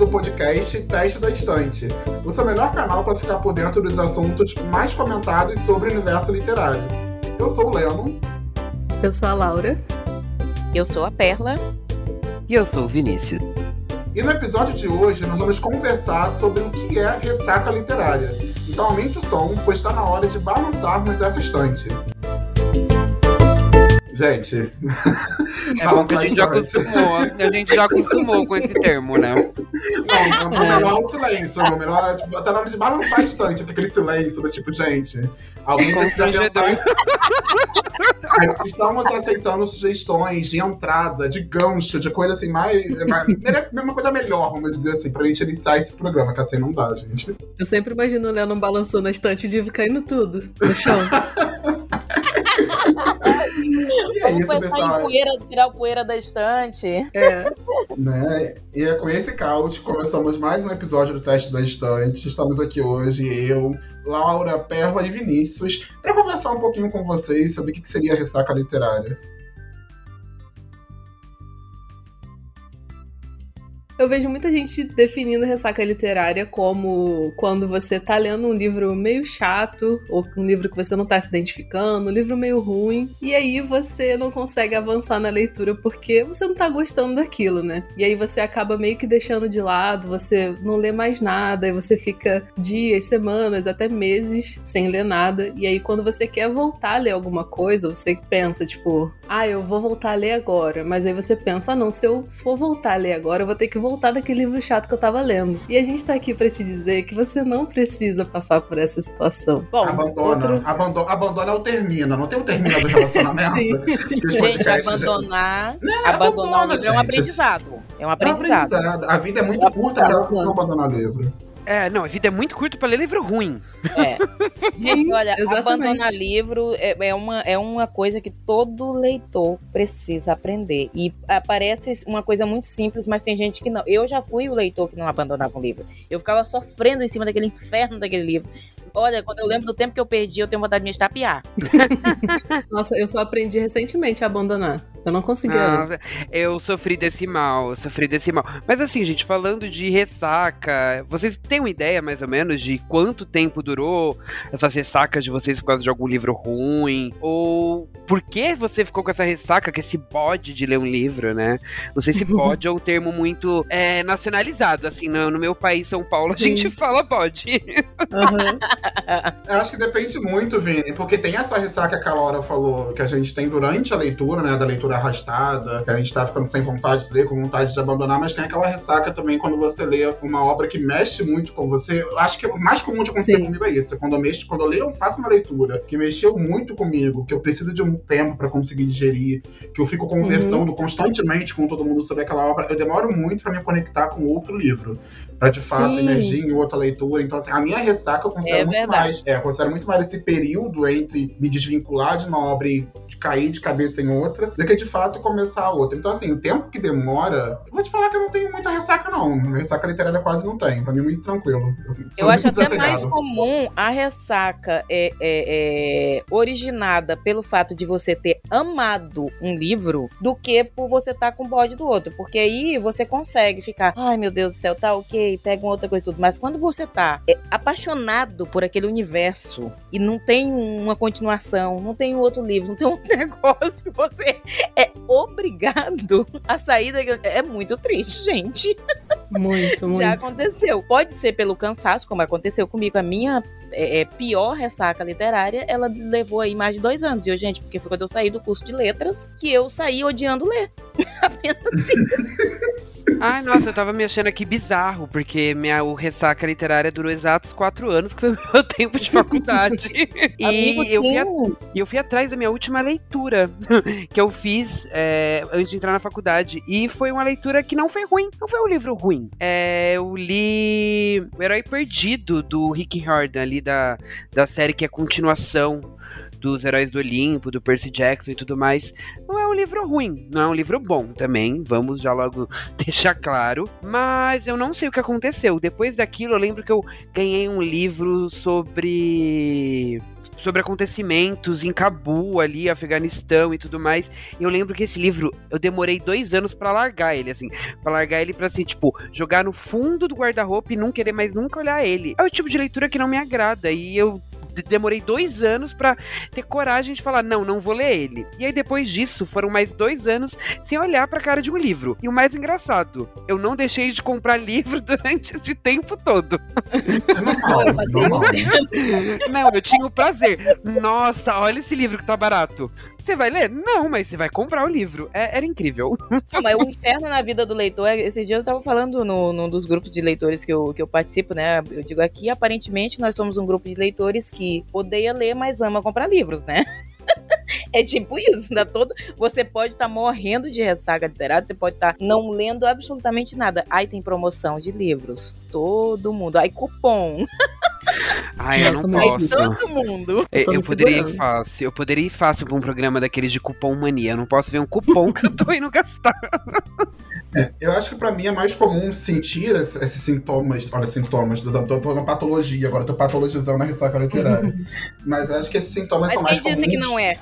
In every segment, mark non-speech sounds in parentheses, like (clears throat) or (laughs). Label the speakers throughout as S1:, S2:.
S1: do podcast Teste da Estante, o seu melhor canal para ficar por dentro dos assuntos mais comentados sobre o universo literário. Eu sou o Leno.
S2: Eu sou a Laura.
S3: Eu sou a Perla.
S4: E eu sou o Vinícius.
S1: E no episódio de hoje nós vamos conversar sobre o que é ressaca literária. Então aumente o som, pois está na hora de balançarmos essa estante. Gente.
S4: É bom que a gente já acostumou. A gente já acostumou com esse termo, né?
S1: Não, o melhor é o silêncio. O melhor é tipo, até na hora de balançar estante, aquele silêncio do tipo, gente. Alguém precisa pensar. Estamos aceitando sugestões de entrada, de gancho, de coisa assim, mais. mais uma coisa melhor, vamos dizer assim, pra gente iniciar esse programa, que assim não dá, gente.
S2: Eu sempre imagino o Léo balançando a estante e o Divo caindo tudo no chão. (laughs)
S3: e é isso, pessoal. Em poeira, tirar o poeira da estante.
S2: É. (laughs)
S1: Né? E é com esse caos que começamos mais um episódio do Teste da Estante. Estamos aqui hoje, eu, Laura, Perla e Vinícius, para conversar um pouquinho com vocês sobre o que seria ressaca literária.
S2: Eu vejo muita gente definindo ressaca literária como quando você tá lendo um livro meio chato, ou um livro que você não tá se identificando, um livro meio ruim, e aí você não consegue avançar na leitura porque você não tá gostando daquilo, né? E aí você acaba meio que deixando de lado, você não lê mais nada, e você fica dias, semanas, até meses sem ler nada, e aí quando você quer voltar a ler alguma coisa, você pensa, tipo, ah, eu vou voltar a ler agora, mas aí você pensa, ah, não, se eu for voltar a ler agora, eu vou ter que voltar daquele livro chato que eu tava lendo. E a gente tá aqui para te dizer que você não precisa passar por essa situação.
S1: Bom, abandona, outro... abandona, abandona ou termina. Não tem um termina do (laughs) relacionamento.
S3: gente, abandonar, né? abandonar o livro é um aprendizado. É um aprendizado. É um aprendizado.
S1: A vida é muito curta para não abandonar o livro.
S4: É, não, a vida é muito curta para ler livro ruim.
S3: É. Gente, (laughs) olha, abandonar livro é, é, uma, é uma coisa que todo leitor precisa aprender. E parece uma coisa muito simples, mas tem gente que não. Eu já fui o leitor que não abandonava um livro. Eu ficava sofrendo em cima daquele inferno daquele livro. Olha, quando eu lembro do tempo que eu perdi, eu tenho vontade de me estapear. (laughs)
S2: Nossa, eu só aprendi recentemente a abandonar. Eu não consegui. Ah,
S4: eu sofri desse mal, sofri desse mal. Mas assim, gente, falando de ressaca, vocês têm uma ideia mais ou menos de quanto tempo durou essas ressacas de vocês por causa de algum livro ruim? Ou por que você ficou com essa ressaca, com esse bode de ler um livro, né? Não sei se (laughs) bode é um termo muito é, nacionalizado, assim, no, no, meu país, São Paulo, a Sim. gente fala bode.
S1: Uhum. (laughs) Eu acho que depende muito, Vini, porque tem essa ressaca que a Laura falou, que a gente tem durante a leitura, né, da leitura arrastada, que a gente tá ficando sem vontade de ler, com vontade de abandonar, mas tem aquela ressaca também quando você lê uma obra que mexe muito com você. Eu acho que o mais comum de acontecer Sim. comigo é isso. Quando eu, mexo, quando eu leio, eu faço uma leitura que mexeu muito comigo, que eu preciso de um tempo para conseguir digerir, que eu fico conversando uhum. constantemente com todo mundo sobre aquela obra, eu demoro muito para me conectar com outro livro. Pra de fato Sim. emergir em outra leitura. Então, assim, a minha ressaca eu considero é verdade. mais. É, considero muito mais esse período entre me desvincular de uma obra e cair de cabeça em outra, do que de fato começar a outra. Então, assim, o tempo que demora. Vou te falar que eu não tenho muita ressaca, não. Ressaca literária quase não tem. Pra mim é muito tranquilo.
S3: Eu, eu acho até mais comum a ressaca é, é, é, originada pelo fato de você ter amado um livro do que por você estar tá com o bode do outro. Porque aí você consegue ficar, ai meu Deus do céu, tá ok, pega uma outra coisa tudo. Mas quando você tá é, apaixonado por aquele universo e não tem uma continuação, não tem um outro livro, não tem um (laughs) negócio que você é obrigado a sair daquilo. É muito triste, gente.
S2: Muito, (laughs) muito.
S3: Já aconteceu. Pode ser pelo cansaço, como aconteceu comigo. A minha é, é, pior ressaca literária, ela levou aí mais de dois anos. Eu, gente, porque foi quando eu saí do curso de letras que eu saí odiando ler. (laughs) Apenas assim.
S4: Ai, nossa, eu tava me achando aqui bizarro, porque minha, o Ressaca Literária durou exatos quatro anos, que foi o (laughs) meu tempo de faculdade. (laughs) e Amigo, eu, fui a, eu fui atrás da minha última leitura, (laughs) que eu fiz é, antes de entrar na faculdade. E foi uma leitura que não foi ruim, não foi um livro ruim. É, eu li O Herói Perdido, do Rick Riordan, ali da, da série que é continuação dos Heróis do Olimpo, do Percy Jackson e tudo mais. Não é um livro ruim, não é um livro bom também, vamos já logo (laughs) deixar claro. Mas eu não sei o que aconteceu. Depois daquilo, eu lembro que eu ganhei um livro sobre sobre acontecimentos em Cabu ali, Afeganistão e tudo mais. E eu lembro que esse livro eu demorei dois anos para largar ele, assim, para largar ele para assim, tipo, jogar no fundo do guarda-roupa e não querer mais nunca olhar ele. É o tipo de leitura que não me agrada e eu demorei dois anos para ter coragem de falar, não, não vou ler ele. E aí depois disso, foram mais dois anos sem olhar pra cara de um livro. E o mais engraçado, eu não deixei de comprar (laughs) livro durante esse tempo todo. (laughs) não, eu tinha o prazer. Nossa, olha esse livro que tá barato. Você vai ler? Não, mas você vai comprar o livro. É, era incrível. (laughs)
S3: Não, mas o inferno na vida do leitor, esses dias eu tava falando no, num dos grupos de leitores que eu, que eu participo, né? Eu digo aqui, aparentemente nós somos um grupo de leitores que odeia ler, mas ama comprar livros, né? (laughs) É tipo isso, né? Todo, você pode estar tá morrendo de ressaca literária, você pode estar tá não lendo absolutamente nada. Aí tem promoção de livros. Todo mundo. Aí cupom. (laughs)
S4: Ai, eu não posso. Todo mundo. Eu, eu poderia ir fácil. Eu poderia ir fácil pra um programa daqueles de cupom mania. Eu não posso ver um cupom que eu tô indo gastar.
S1: É, eu acho que para mim é mais comum sentir esses sintomas, olha, sintomas, tô, tô, tô na patologia, agora tô patologizando a ressaca literária. (laughs) Mas eu acho que esses sintomas
S3: Mas
S1: são mais comuns.
S3: Mas quem disse que não é?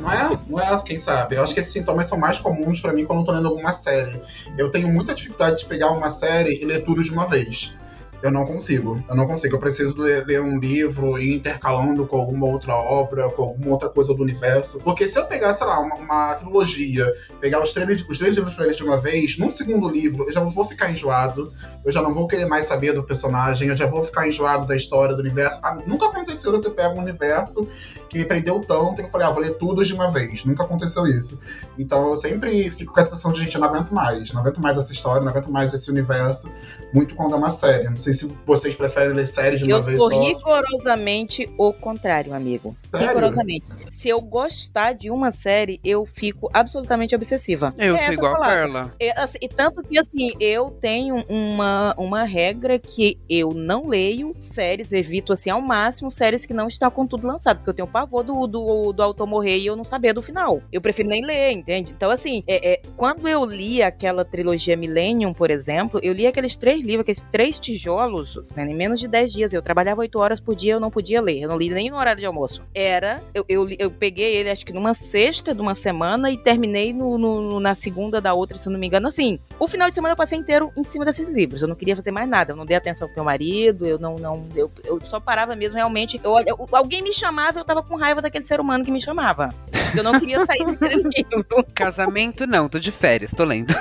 S1: Não é? Não é, quem sabe? Eu acho que esses sintomas são mais comuns para mim quando eu tô lendo alguma série. Eu tenho muita dificuldade de pegar uma série e ler tudo de uma vez. Eu não consigo. Eu não consigo. Eu preciso ler, ler, um livro e intercalando com alguma outra obra, com alguma outra coisa do universo. Porque se eu pegar, sei lá, uma, uma trilogia, pegar os três, os três livros pra ler de uma vez, num segundo livro, eu já vou ficar enjoado. Eu já não vou querer mais saber do personagem. Eu já vou ficar enjoado da história do universo. Ah, nunca aconteceu de eu pegar um universo que me prendeu tanto que eu falei, ah, vou ler tudo de uma vez. Nunca aconteceu isso. Então eu sempre fico com essa sensação de, gente, eu não aguento mais. Não aguento mais essa história, não aguento mais esse universo. Muito quando é uma série. Não sei se vocês preferem ler séries de uma
S3: eu
S1: vez só.
S3: Eu sou rigorosamente o contrário, amigo. Sério? Rigorosamente. Se eu gostar de uma série, eu fico absolutamente obsessiva.
S4: Eu
S3: é
S4: sou igual a Carla.
S3: É, assim, e tanto que, assim, eu tenho uma, uma regra que eu não leio séries, evito, assim, ao máximo, séries que não estão com tudo lançado, porque eu tenho pavor do, do, do autor morrer e eu não saber do final. Eu prefiro nem ler, entende? Então, assim, é, é, quando eu li aquela trilogia Millennium, por exemplo, eu li aqueles três livros, aqueles três tijolos né, em menos de 10 dias. Eu trabalhava 8 horas por dia, eu não podia ler. Eu não li nem no horário de almoço. Era, eu, eu, eu peguei ele acho que numa sexta de uma semana e terminei no, no, na segunda da outra, se eu não me engano. Assim, o final de semana eu passei inteiro em cima desses livros. Eu não queria fazer mais nada. Eu não dei atenção pro meu marido, eu não. não eu, eu só parava mesmo realmente. Eu, eu, alguém me chamava, eu tava com raiva daquele ser humano que me chamava. Eu não queria sair daquele (laughs) livro.
S4: Casamento não, tô de férias, tô lendo.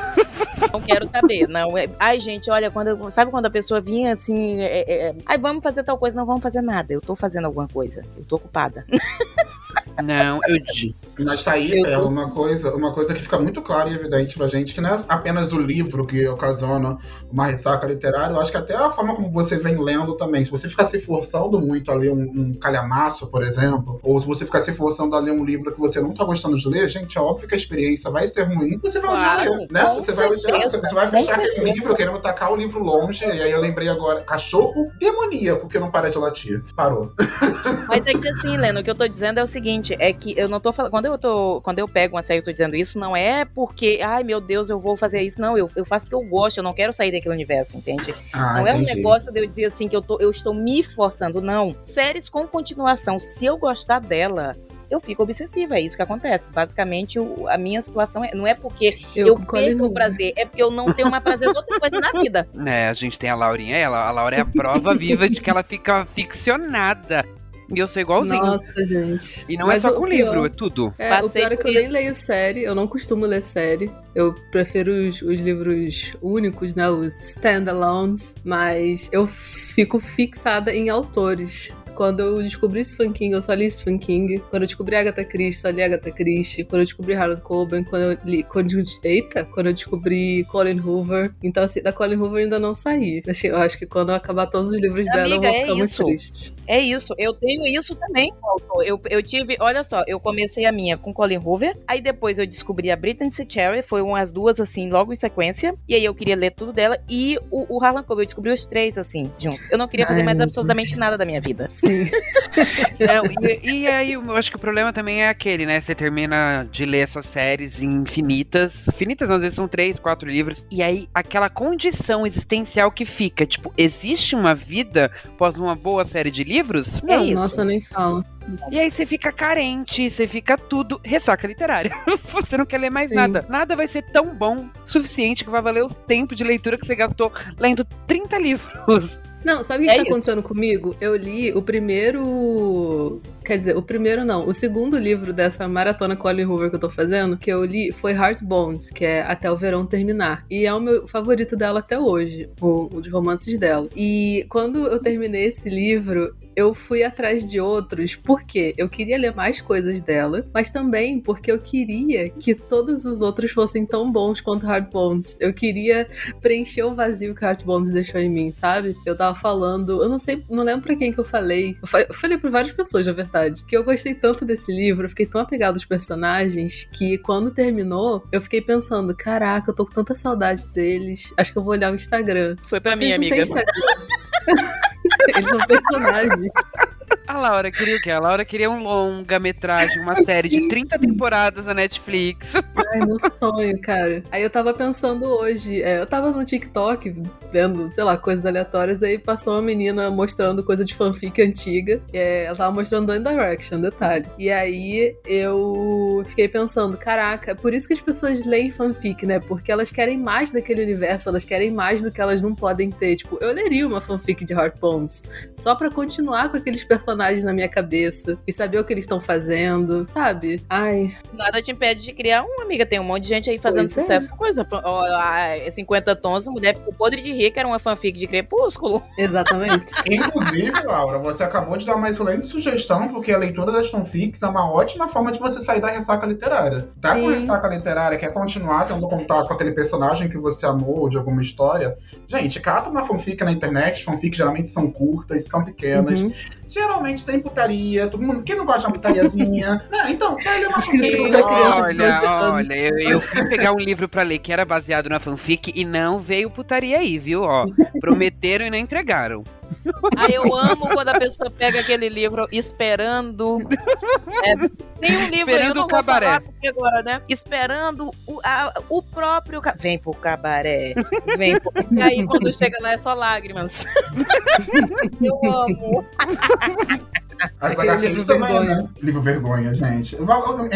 S3: Não quero saber, não. É, ai, gente, olha, quando sabe quando a pessoa vinha assim, é, é, é, ai, vamos fazer tal coisa, não vamos fazer nada. Eu tô fazendo alguma coisa. Eu tô ocupada. (laughs)
S4: Não, eu
S1: Mas tá aí é uma coisa, uma coisa que fica muito clara e evidente pra gente, que não é apenas o livro que ocasiona uma ressaca literária, eu acho que até a forma como você vem lendo também. Se você ficar se forçando muito a ler um, um calhamaço, por exemplo, ou se você ficar se forçando a ler um livro que você não tá gostando de ler, gente, é óbvio que a experiência vai ser ruim, você vai claro, odiar, né? Você vai, odiar, você vai fechar aquele livro querendo tacar o livro longe, e aí eu lembrei agora, cachorro demoníaco que não para de latir. Parou. (laughs)
S3: Mas é que assim, Leno, o que eu tô dizendo é o seguinte, seguinte, é que eu não tô falando. Quando eu tô. Quando eu pego uma série e tô dizendo isso, não é porque, ai meu Deus, eu vou fazer isso. Não, eu, eu faço porque eu gosto, eu não quero sair daquele universo, entende? Ah, não entendi. é um negócio de eu dizer assim que eu, tô, eu estou me forçando, não. Séries com continuação, se eu gostar dela, eu fico obsessiva. É isso que acontece. Basicamente, o, a minha situação é, não é porque eu, eu perco o prazer, é porque eu não tenho mais prazer de outra coisa na vida.
S4: É, a gente tem a Laurinha, ela, a Laura é a prova viva de que ela fica ficcionada. E eu sou igualzinho.
S2: Nossa, gente.
S4: E não é Mas é só com pior, livro, é tudo.
S2: É, Passei o pior é que eu nem leio série, eu não costumo ler série. Eu prefiro os, os livros únicos, né? Os standalones. Mas eu fico fixada em autores. Quando eu descobri Stephen King, eu só li Stephen King. Quando eu descobri Agatha Christie, só li Agatha Christie. Quando eu descobri Harlan Coben, quando eu li... Quando, eita! Quando eu descobri Colin Hoover. Então, assim, da Colin Hoover ainda não saí. Eu acho que quando eu acabar todos os livros Amiga, dela, eu vou ficar é muito triste.
S3: É isso. Eu tenho isso também, eu, eu tive... Olha só, eu comecei a minha com Colin Hoover. Aí depois eu descobri a Brittany C. Cherry. Foi umas duas, assim, logo em sequência. E aí eu queria ler tudo dela. E o, o Harlan Coben. Eu descobri os três, assim, junto. Eu não queria fazer Ai, mais absolutamente Deus. nada da minha vida.
S2: Sim. Sim. (laughs)
S4: Não, e, e, aí, eu acho que o problema também é aquele, né? Você termina de ler essas séries infinitas. Infinitas, às vezes são três, quatro livros. E aí, aquela condição existencial que fica, tipo, existe uma vida após uma boa série de livros?
S2: Não, é isso. Nossa, nem falo.
S4: E aí você fica carente, você fica tudo. Ressaca literária. (laughs) você não quer ler mais Sim. nada. Nada vai ser tão bom suficiente que vai valer o tempo de leitura que você gastou lendo 30 livros.
S2: Não, sabe o que, é que tá acontecendo comigo? Eu li o primeiro. Quer dizer, o primeiro não. O segundo livro dessa maratona Colin Hoover que eu tô fazendo, que eu li, foi Heart Bones, que é Até o Verão Terminar. E é o meu favorito dela até hoje, o de romances dela. E quando eu terminei esse livro, eu fui atrás de outros porque eu queria ler mais coisas dela, mas também porque eu queria que todos os outros fossem tão bons quanto Hard Bones. Eu queria preencher o vazio que Hard Bones deixou em mim, sabe? Eu tava falando, eu não sei, não lembro pra quem que eu falei. Eu falei, eu falei pra várias pessoas, na verdade, que eu gostei tanto desse livro, eu fiquei tão apegado aos personagens que quando terminou, eu fiquei pensando, caraca, eu tô com tanta saudade deles. Acho que eu vou olhar o Instagram.
S3: Foi pra mim, amiga. (laughs) (laughs)
S2: Eles são personagens.
S4: A Laura queria o quê? A Laura queria um longa-metragem, uma série de 30 temporadas na Netflix.
S2: Ai, meu sonho, cara. Aí eu tava pensando hoje, é, eu tava no TikTok vendo, sei lá, coisas aleatórias, aí passou uma menina mostrando coisa de fanfic antiga. É, ela tava mostrando One Direction, detalhe. E aí eu fiquei pensando, caraca, é por isso que as pessoas leem fanfic, né? Porque elas querem mais daquele universo, elas querem mais do que elas não podem ter. Tipo, eu leria uma fanfic de Heart Bones só pra continuar com aqueles personagens na minha cabeça e saber o que eles estão fazendo, sabe? Ai.
S3: Nada te impede de criar uma amiga. Tem um monte de gente aí fazendo pois é. sucesso é. com coisa. 50 tons, a mulher ficou podre de rica, era uma fanfic de Crepúsculo.
S2: Exatamente. (laughs)
S1: Inclusive, Laura, você acabou de dar uma excelente sugestão, porque a leitura das fanfics é uma ótima forma de você sair da ressaca literária. Tá Sim. com ressaca literária, quer continuar tendo contato com aquele personagem que você amou de alguma história? Gente, cata uma fanfic na internet, fanfics geralmente são curtas, são pequenas. Uhum geralmente tem putaria, todo mundo, quem não gosta de uma putariazinha? (laughs) não, então, vai ler uma fanfic
S4: Olha, olha, eu, eu fui pegar um livro pra ler que era baseado na fanfic e não veio putaria aí, viu? Ó, (laughs) prometeram e não entregaram. (laughs)
S3: Aí eu amo quando a pessoa pega aquele livro esperando. (laughs) É, tem um livro
S4: esperando aí, eu não o cabaré.
S3: agora, né? Esperando o, a, o próprio. Vem pro cabaré. Vem pro... (laughs) E aí quando chega lá é só lágrimas. eu amo.
S1: As HQs também, vergonha. né? Livro vergonha, gente. Eu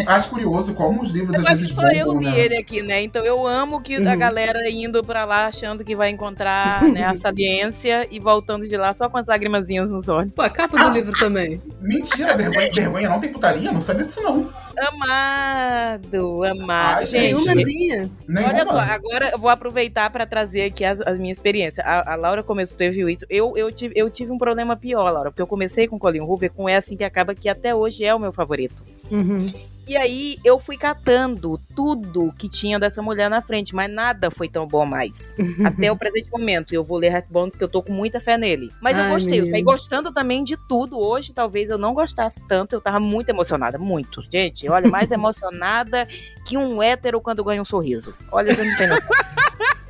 S1: acho curioso como os livros
S3: eu acho que só eu li né? ele aqui, né? Então eu amo que uhum. a galera indo pra lá achando que vai encontrar né, a (laughs) saliência e voltando de lá só com as lagrimazinhas nos olhos.
S2: Pô, a capa do livro também.
S1: Mentira, vergonha, vergonha não tem putaria? Não sabia disso não.
S3: Amado, amado. Ai, gente,
S2: Nenhumazinha.
S3: olha só, agora eu vou aproveitar para trazer aqui a, a minha experiência. A, a, Laura começou, teve isso. Eu, eu, tive, eu tive um problema pior, Laura, porque eu comecei com Colin Hoover com essa assim que acaba que até hoje é o meu favorito.
S2: Uhum.
S3: E aí eu fui catando tudo que tinha dessa mulher na frente, mas nada foi tão bom mais. (laughs) Até o presente momento. Eu vou ler Heartbones, que eu tô com muita fé nele. Mas Ai, eu gostei, eu saí gostando também de tudo. Hoje, talvez eu não gostasse tanto, eu tava muito emocionada, muito. Gente, olha, mais (laughs) emocionada que um hétero quando ganha um sorriso. Olha, você não tem noção. (laughs)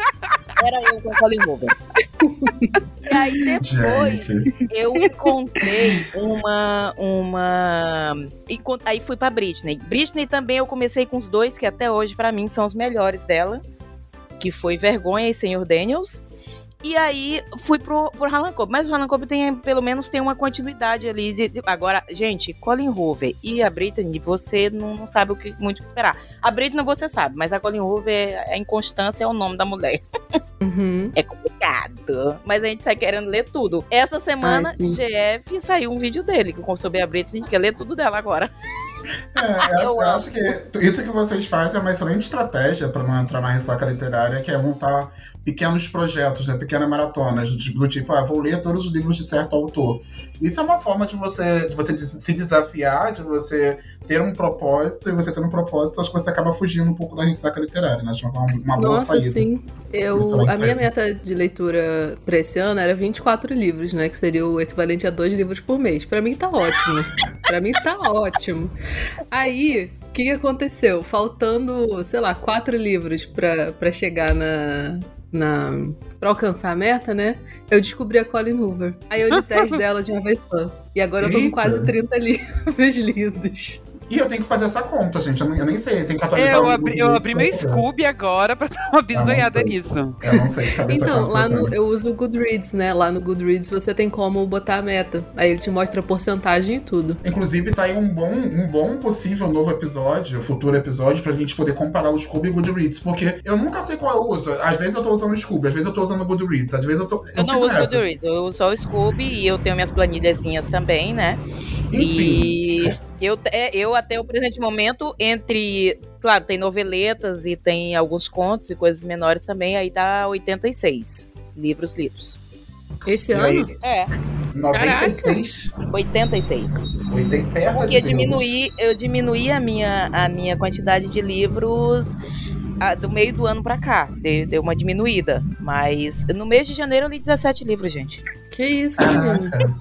S3: Era eu com a Colin Hoover. e aí depois Gente. eu encontrei uma. uma. Aí fui pra Britney. Britney também eu comecei com os dois, que até hoje para mim são os melhores dela. Que foi Vergonha e Senhor Daniels. E aí fui pro, pro Harlan Cobb. Mas o Harlan Cobb tem, pelo menos tem uma continuidade ali. De, de, agora, gente, Colin Hoover e a Britney, você não, não sabe o que muito esperar. A Britney você sabe, mas a Colin Hoover, a inconstância é o nome da mulher. (laughs)
S2: Uhum.
S3: É complicado. Mas a gente sai querendo ler tudo. Essa semana, Ai, GF saiu um vídeo dele, que sobre a Britney, a gente quer ler tudo dela agora.
S1: É, eu, (laughs) eu acho que isso que vocês fazem é uma excelente estratégia para não entrar na ressaca literária, que é montar pequenos projetos, né, pequenas maratonas, do tipo, ah, vou ler todos os livros de certo autor. Isso é uma forma de você, de você se desafiar, de você ter um propósito, e você ter um propósito, acho que você acaba fugindo um pouco da ressaca literária, né? Acho uma, uma boa
S2: Nossa, saída. sim. Eu, a minha meta de leitura para esse ano era 24 livros, né? Que seria o equivalente a dois livros por mês. Para mim tá ótimo. (laughs) para mim tá ótimo. Aí, o que aconteceu? Faltando, sei lá, quatro livros para chegar na, na para alcançar a meta, né? Eu descobri a Colin Hoover. Aí eu li (laughs) 10 dela de uma vez só. E agora eu tô com quase 30 (laughs) livros lidos.
S1: E eu tenho que fazer essa conta, gente. Eu, nem sei, tem que atualizar
S4: Eu abri, eu abri meu Scooby agora pra dar uma bisoiada nisso.
S1: Eu não sei
S2: Então, lá no, eu uso o Goodreads, né? Lá no Goodreads você tem como botar a meta. Aí ele te mostra a porcentagem e tudo.
S1: Inclusive, tá aí um bom, um bom possível novo episódio, futuro episódio, pra gente poder comparar o Scooby e o Goodreads. Porque eu nunca sei qual eu uso. Às vezes eu tô usando o Scooby, às vezes eu tô usando o Goodreads, às vezes eu tô.
S3: Eu, eu não uso o Goodreads, eu uso só o Scooby e eu tenho minhas planilhazinhas também, né?
S1: Enfim.
S3: E eu, é, eu até o presente momento, entre. Claro, tem noveletas e tem alguns contos e coisas menores também, aí dá 86 livros lidos.
S2: Esse
S1: E
S2: ano?
S1: aí?
S3: É,
S1: 96.
S3: 86.
S1: 80 perto
S3: Porque
S1: de
S3: eu diminuí, eu diminuí a minha, a minha quantidade de livros do meio do ano pra cá. Deu, deu uma diminuída. Mas no mês de janeiro eu li 17 livros, gente.
S2: Que isso?
S1: Caraca,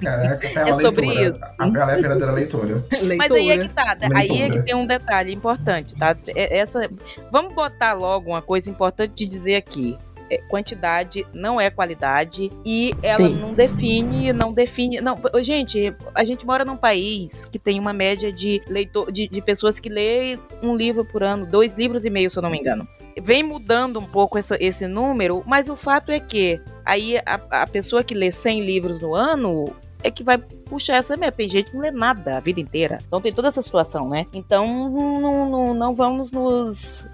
S1: (laughs) Caraca,
S3: É sobre
S1: leitora.
S3: isso.
S1: A Bela é a verdadeira leitora.
S3: Mas aí é que
S2: Leitura.
S3: tá. Aí é
S1: Leitura.
S3: que tem um detalhe importante, tá? É- Essa, vamos botar logo uma coisa importante de dizer aqui. É, quantidade não é qualidade e ela
S2: Sim.
S3: não define, não define. Não, gente, a gente mora num país que tem uma média de leitor, de, de pessoas que leem um livro por ano, dois livros e meio, se eu não me engano. Vem mudando um pouco essa- esse número, mas o fato é que aí a, a pessoa que lê 100 livros no ano é que vai puxar essa meta. Tem gente que não lê nada a vida inteira. Então tem toda essa situação, né? Então não, não, não vamos nos,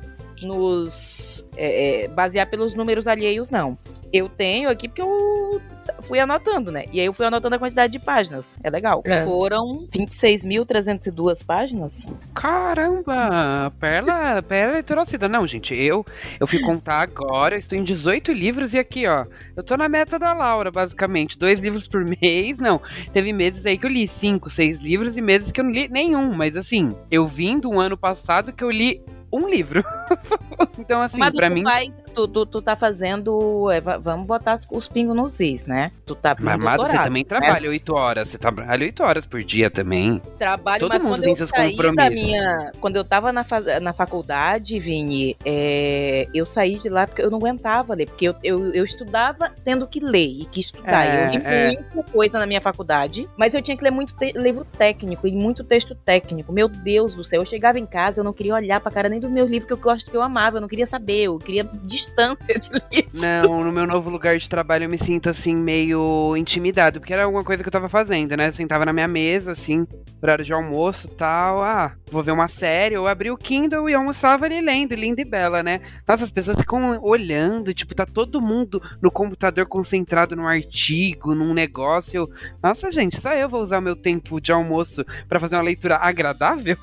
S3: nos é, é, basear pelos números alheios, não. Eu tenho aqui porque eu fui anotando, né? E aí eu fui anotando a quantidade de páginas. É legal.
S2: É.
S3: Foram 26.302 páginas.
S4: Caramba! Perla, Perla leitorocida. Não, gente, eu, eu fui contar agora, estou em 18 livros e aqui, ó, eu tô na meta da Laura, basicamente. Dois livros por mês, não. Teve meses aí que eu li cinco, seis livros e meses que eu não li nenhum. Mas assim, eu vim do ano passado que eu li um livro. (laughs) então, assim,
S3: tu
S4: mim.
S3: faz, tu, tu, tu tá fazendo. é, va- vamos botar os, os pingos nos is, né? Tu tá
S4: Mas, amado, você também
S3: né?
S4: trabalha oito horas. Você trabalha oito horas por dia também.
S3: Trabalho,
S4: Todo
S3: mas quando eu saí da minha. Quando eu tava na, na faculdade, Vini, é, eu saí de lá porque eu não aguentava ler. Porque eu, eu, eu estudava tendo que ler e que estudar.
S4: É,
S3: eu li
S4: é.
S3: muita coisa na minha faculdade, mas eu tinha que ler muito te- livro técnico e muito texto técnico. Meu Deus do céu, eu chegava em casa, eu não queria olhar pra cara nem do meu livro que eu gosto que eu amava, eu não queria saber, eu queria distância de livro.
S4: Não, no meu novo lugar de trabalho eu me sinto assim, meio intimidado, porque era alguma coisa que eu tava fazendo, né? Eu sentava na minha mesa, assim, horário de almoço e tal. Ah, vou ver uma série, eu abri o Kindle e almoçava ali lendo, linda e bela, né? Nossa, as pessoas ficam olhando, tipo, tá todo mundo no computador concentrado num artigo, num negócio. Eu, Nossa, gente, só eu vou usar meu tempo de almoço pra fazer uma leitura agradável?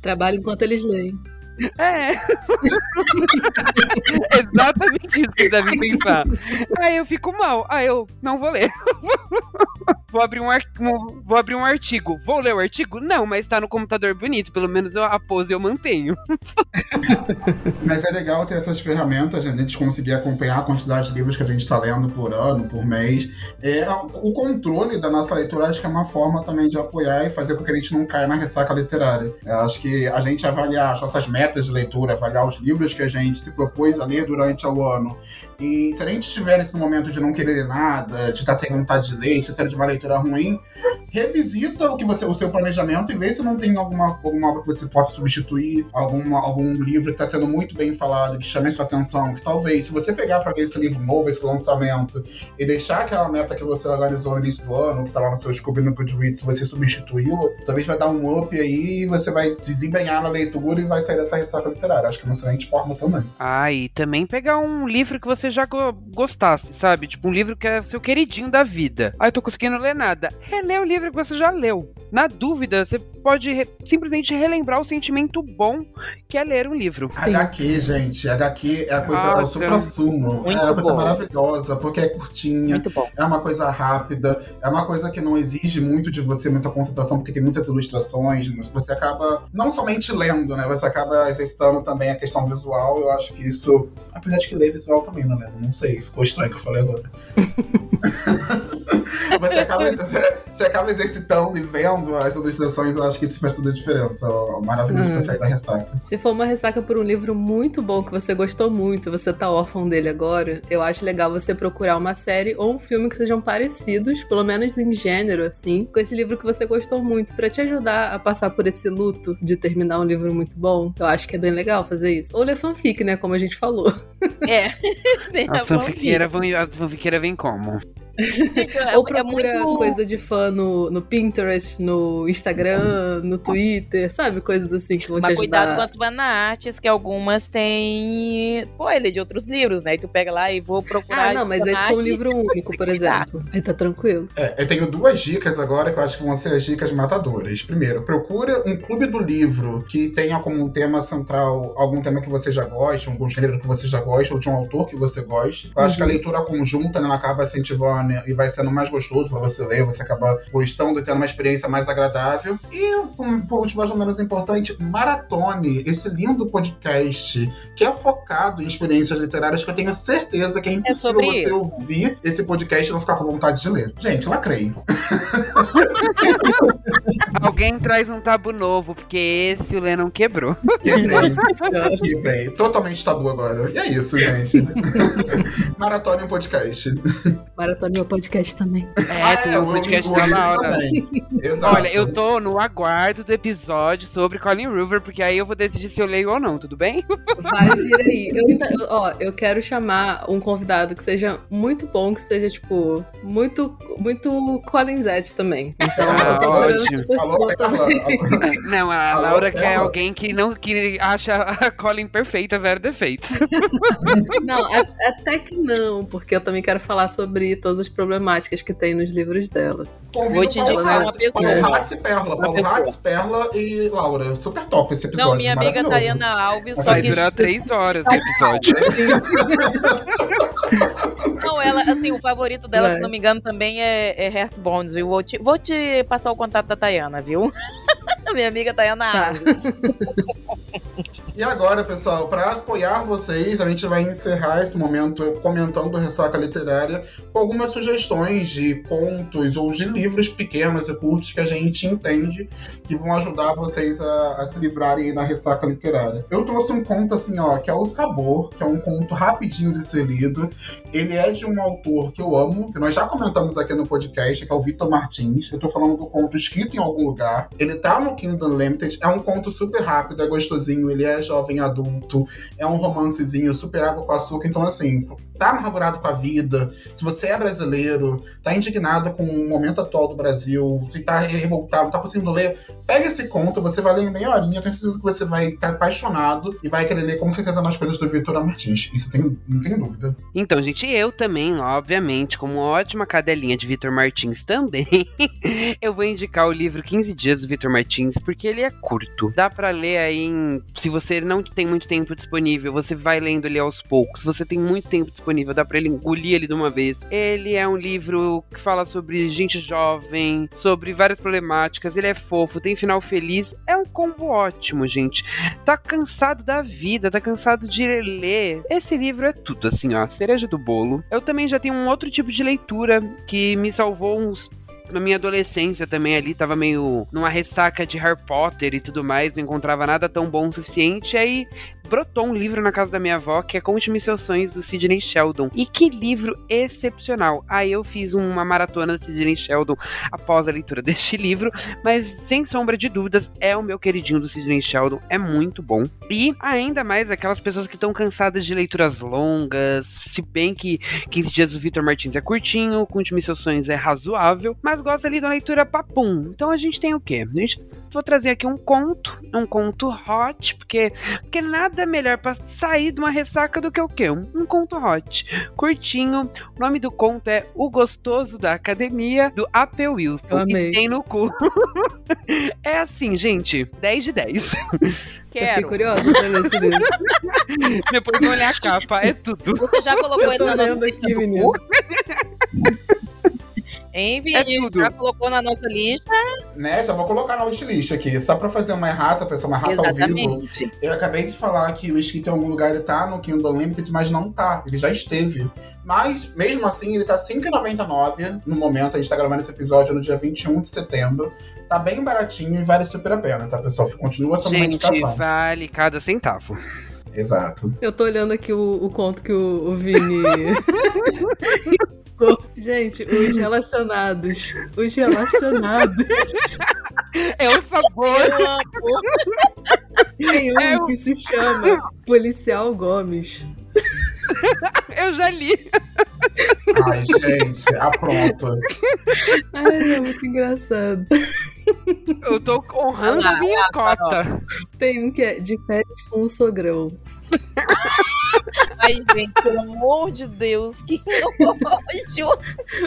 S2: Trabalho enquanto eles leem.
S4: É. (laughs) Exatamente isso que devem pensar. Aí eu fico mal. Aí eu não vou ler. (laughs) vou, abrir um ar- vou abrir um artigo. Vou ler o artigo? Não, mas tá no computador bonito. Pelo menos eu, a pose eu mantenho. (laughs)
S1: Mas é legal ter essas ferramentas, né? A gente conseguir acompanhar a quantidade de livros que a gente está lendo por ano, por mês. É, o controle da nossa leitura acho que é uma forma também de apoiar e fazer com que a gente não caia na ressaca literária. Eu acho que a gente avaliar as nossas metas de leitura, avaliar os livros que a gente se propôs a ler durante o ano. E se a gente estiver nesse momento de não querer ler nada, de estar sem vontade de ler, de ser de uma leitura ruim, revisita o que você, o seu planejamento e vê se não tem alguma, alguma obra que você possa substituir, alguma, algum livro que está sendo muito bem falado, que chame a sua atenção, que talvez, se você pegar para ler esse livro novo, esse lançamento, e deixar aquela meta que você organizou no início do ano, que está lá no seu Scooby no Goodreads, você substituí-lo, talvez vai dar um up aí e você vai desembrenhar na leitura e vai sair dessa ressaca literária. Acho que é uma excelente forma também.
S4: Ah, e também pegar um livro que você já go- gostasse, sabe? Tipo, um livro que é seu queridinho da vida. Ah, eu tô conseguindo ler nada. Relê o livro que você já leu. Na dúvida, você pode re- simplesmente relembrar o sentimento bom que é ler um livro.
S2: Sim.
S1: HQ, gente. HQ é a coisa, é
S4: Nossa.
S1: o supra-sumo.
S3: Muito
S1: É uma coisa
S3: bom.
S1: maravilhosa, porque é curtinha, é uma coisa rápida, é uma coisa que não exige muito de você, muita concentração, porque tem muitas ilustrações. Você acaba não somente lendo, né? Você acaba exercitando também a questão visual. Eu acho que isso. Apesar de que ler visual também, não lembro. Não sei, ficou estranho o que eu falei agora. (laughs) (laughs) você, acaba, você, você, acaba exercitando e vendo as ilustrações, eu acho que isso faz toda a diferença. Maravilhoso uhum. pra sair da ressaca.
S2: Se for uma ressaca por um livro muito bom que você gostou muito, você tá órfão dele agora, eu acho legal você procurar uma série ou um filme que sejam parecidos, pelo menos em gênero, assim, com esse livro que você gostou muito, para te ajudar a passar por esse luto de terminar um livro muito bom. Eu acho que é bem legal fazer isso. Ou ler fanfic, né? Como a gente falou.
S3: É. (laughs)
S4: a fanfiqueira, a fanfiqueira vem como?
S2: É, Ou procura é muito... coisa de fã no, no Pinterest, no Instagram, no Twitter, sabe? Coisas assim que vão Mas te
S3: ajudar. cuidado com as fanarts, que algumas têm spoiler de outros livros, né? E tu pega lá e vou procurar.
S2: Ah, não, mas esse foi um livro (laughs) único, por exemplo. Aí tá tranquilo.
S1: É, eu tenho duas dicas agora que eu acho que vão ser as dicas matadoras. Primeiro, procura um clube do livro que tenha como tema central algum tema que você já gosta, algum gênero que você já gosta, ou de um autor que você gosta. Eu acho que a uhum. leitura conjunta, né, ela acaba incentivando né? E vai sendo mais gostoso para você ler, você acaba gostando e tendo uma experiência mais agradável. E, por último, mais ou menos importante, maratone esse lindo podcast que é focado em experiências literárias que eu tenho certeza que é, é impossível é você isso. ouvir esse podcast e não ficar com vontade de ler. Gente, lacrei. (laughs)
S4: Alguém traz um tabu novo, porque esse o Lennon quebrou.
S1: Quebrei. (laughs) Quebrei. Totalmente tabu agora. E é isso, gente. (laughs) Maratone um podcast.
S2: Meu podcast também.
S4: É, ah, tem é, um podcast da Laura. Olha, eu tô no aguardo do episódio sobre Colin River, porque aí eu vou decidir se eu leio ou não, tudo bem?
S2: Vai vir aí. Eu, ó, eu quero chamar um convidado que seja muito bom, que seja, tipo, muito, muito Colin Zed também. Então, ah, eu tô procurando essa pessoa também. (laughs)
S4: Não, a Laura quer alguém que não que acha a Colin perfeita, zero defeitos.
S2: Não, até que não, porque eu também quero falar sobre todas as problemáticas que tem nos livros dela.
S3: Vou te indicar uma pessoa. Paulo
S1: Hatz e Perla. Paulo Hatz, Perla e Laura. Super top esse episódio.
S3: Não, minha amiga Tayana Alves. Só
S4: Vai que... durar três horas o episódio. (laughs)
S3: não, ela, assim, o favorito dela, é. se não me engano, também é, é Heartbones. Eu vou te, vou te passar o contato da Tayana, viu? (laughs) minha amiga Tayana tá. Alves. (laughs)
S1: E agora, pessoal, para apoiar vocês, a gente vai encerrar esse momento comentando Ressaca Literária com algumas sugestões de contos ou de livros pequenos e curtos que a gente entende que vão ajudar vocês a, a se livrarem da ressaca literária. Eu trouxe um conto assim, ó, que é O Sabor, que é um conto rapidinho de ser lido. Ele é de um autor que eu amo, que nós já comentamos aqui no podcast, que é o Vitor Martins. Eu tô falando do conto escrito em algum lugar. Ele tá no Kindle Limited, é um conto super rápido, é gostosinho, ele é jovem adulto, é um romancezinho super água com açúcar, então assim, tá amargurado com a vida, se você é brasileiro, tá indignado com o momento atual do Brasil, se tá revoltado, tá conseguindo ler, pega esse conto, você vai ler em meia horinha, eu tenho certeza que você vai ficar apaixonado e vai querer ler com certeza mais coisas do Vitor Martins. Isso tem, não tenho dúvida.
S4: Então, gente, eu também, obviamente, como ótima cadelinha de Vitor Martins também, (laughs) eu vou indicar o livro 15 Dias do Vitor Martins, porque ele é curto. Dá para ler aí em. Se você não tem muito tempo disponível, você vai lendo ele aos poucos. Você tem muito tempo disponível, disponível, dá pra ele engolir ele de uma vez. Ele é um livro que fala sobre gente jovem, sobre várias problemáticas, ele é fofo, tem final feliz. É um combo ótimo, gente. Tá cansado da vida, tá cansado de ler. Esse livro é tudo, assim, ó, cereja do bolo. Eu também já tenho um outro tipo de leitura que me salvou uns na minha adolescência também ali, tava meio numa ressaca de Harry Potter e tudo mais, não encontrava nada tão bom o suficiente. Aí brotou um livro na casa da minha avó que é Conte-me Seus Sonhos, do Sidney Sheldon. E que livro excepcional! Aí eu fiz uma maratona do Sidney Sheldon após a leitura (laughs) deste livro, mas sem sombra de dúvidas, é o meu queridinho do Sidney Sheldon, é muito bom. E ainda mais aquelas pessoas que estão cansadas de leituras longas, se bem que 15 Dias do Victor Martins é curtinho, Conte-me Seus Sonhos é razoável, mas gosta ali da leitura papum. Então a gente tem o quê? A gente vou trazer aqui um conto, um conto hot, porque, porque nada melhor para sair de uma ressaca do que o quê? Um, um conto hot, curtinho. O nome do conto é O Gostoso da Academia, do A.P. Wilson.
S2: Eu amei.
S4: E tem no cu. (laughs) é assim, gente, 10 de 10.
S2: Quero. Eu fiquei curiosa pra ver esse livro.
S4: Depois vou olhar a capa, é tudo.
S3: Você já colocou ele na nossa lista do cu? Hein, Vini? É já colocou na nossa lista?
S1: Né, já vou colocar na wishlist aqui. Só pra fazer uma errata, pra ser uma errata Exatamente. ao vivo. Eu acabei de falar que o Escrito em algum lugar ele tá no Kindle Unlimited, mas não tá. Ele já esteve. Mas, mesmo assim, ele tá R$5,99 no momento. A gente tá gravando esse episódio no dia 21 de setembro. Tá bem baratinho e vale super a pena, tá, pessoal? Continua sendo
S4: uma indicação. vale cada centavo.
S1: Exato.
S2: Eu tô olhando aqui o, o conto que o, o Vini. (laughs) Gente, os relacionados. Os relacionados.
S4: É o sabor. Eu amo.
S2: Tem um é que se chama Policial Gomes.
S4: Eu já li.
S1: Ai, gente, apronto.
S2: Ai, é muito engraçado.
S4: Eu tô honrando a minha cota.
S2: Tem um que é de férias com o sogrão.
S3: Ai, gente, pelo amor de Deus, que nojo!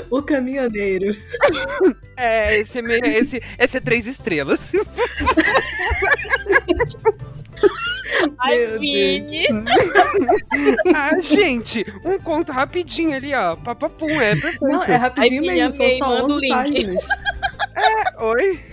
S2: O caminhoneiro.
S4: É, esse é, esse, esse é três estrelas. (laughs)
S3: Ai, Vini! (laughs)
S4: ah, gente, um conto rapidinho ali, ó. Papapum, é perfeito.
S2: Não, é rapidinho Ai, mesmo, são só 11 páginas. (laughs)
S4: É, oi?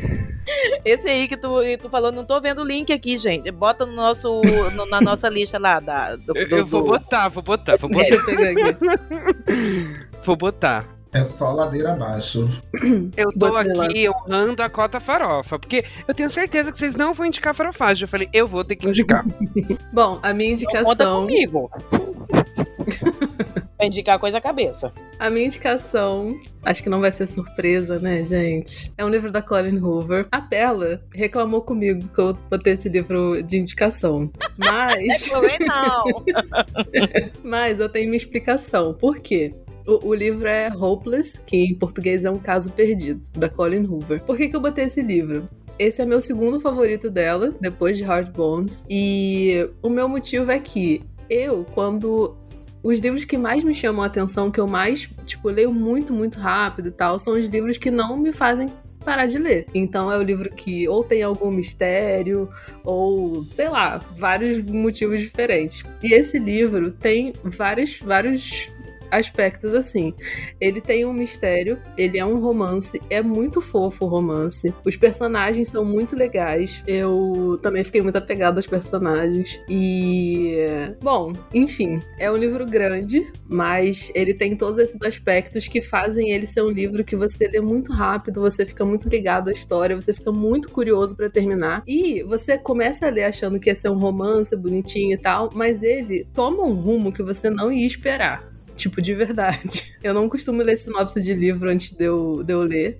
S3: Esse aí que tu, tu falou, não tô vendo o link aqui, gente. Bota no nosso, no, na nossa lista lá. Da,
S4: do, eu, eu vou botar, vou botar, vou botar. (laughs) Vou botar.
S1: É só ladeira abaixo. (clears throat)
S4: Eu tô aqui honrando a cota farofa, porque eu tenho certeza que vocês não vão indicar farofagem. Eu falei, eu vou ter que indicar. (laughs)
S2: Bom, a minha indicação.
S3: conta comigo. (laughs) Vai indicar coisa à cabeça.
S2: A minha indicação, acho que não vai ser surpresa, né, gente? É um livro da Colin Hoover. A Bela reclamou comigo que eu botei esse livro de indicação. Mas.
S3: é não. (laughs)
S2: Mas eu tenho minha explicação. Por quê? O, o, livro é Hopeless, que em português é um caso perdido, da Colin Hoover. Por que, que eu botei esse livro? Esse é meu segundo favorito dela, depois de Hard Bones. E o meu motivo é que eu, quando os livros que mais me chamam a atenção, que eu mais, tipo, leio muito, muito rápido e tal, são os livros que não me fazem parar de ler. Então é o livro que ou tem algum mistério, ou sei lá, vários motivos diferentes. E esse livro tem vários, vários aspectos assim. Ele tem um mistério, ele é um romance, é muito fofo o romance. Os personagens são muito legais. Eu também fiquei muito apegada aos personagens. E. Bom, enfim, é um livro grande, mas ele tem todos esses aspectos que fazem ele ser um livro que você lê muito rápido, você fica muito ligado à história, você fica muito curioso para terminar. E você começa a ler achando que ia ser um romance bonitinho e tal, mas ele toma um rumo que você não ia esperar tipo, de verdade. (laughs) Eu não costumo ler sinopse de livro antes de eu, de eu ler,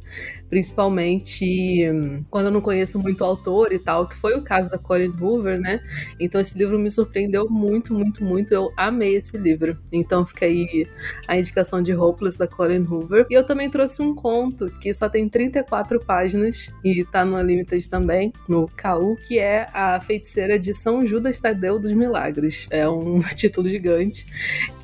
S2: principalmente quando eu não conheço muito o autor e tal, que foi o caso da Colin Hoover, né? Então esse livro me surpreendeu muito, muito, muito. Eu amei esse livro. Então fica aí a indicação de Hopeless da Colin Hoover. E eu também trouxe um conto que só tem 34 páginas e tá no Unlimited também, no KU, que é A Feiticeira de São Judas Tadeu dos Milagres. É um (laughs) título gigante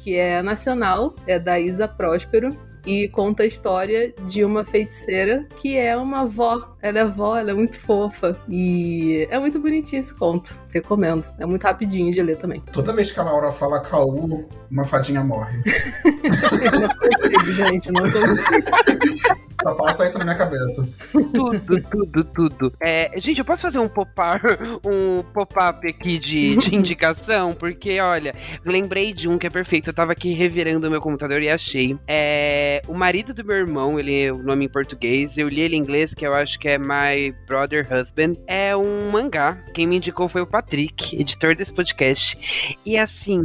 S2: que é nacional, é da Isa Próspero, e conta a história de uma feiticeira que é uma avó. Ela é avó, ela é muito fofa. E é muito bonitinho esse conto. Recomendo. É muito rapidinho de ler também.
S1: Toda vez que a Laura fala Caú, uma fadinha morre. (laughs)
S2: não consigo, gente, não consigo. (laughs)
S1: Só passa isso na minha cabeça.
S4: Tudo, tudo, tudo. É, gente, eu posso fazer um pop-up um pop aqui de, de indicação? Porque, olha, lembrei de um que é perfeito. Eu tava aqui revirando o meu computador e achei. É, o marido do meu irmão, ele é o nome em português. Eu li ele em inglês, que eu acho que é My Brother Husband. É um mangá. Quem me indicou foi o Patrick, editor desse podcast. E assim,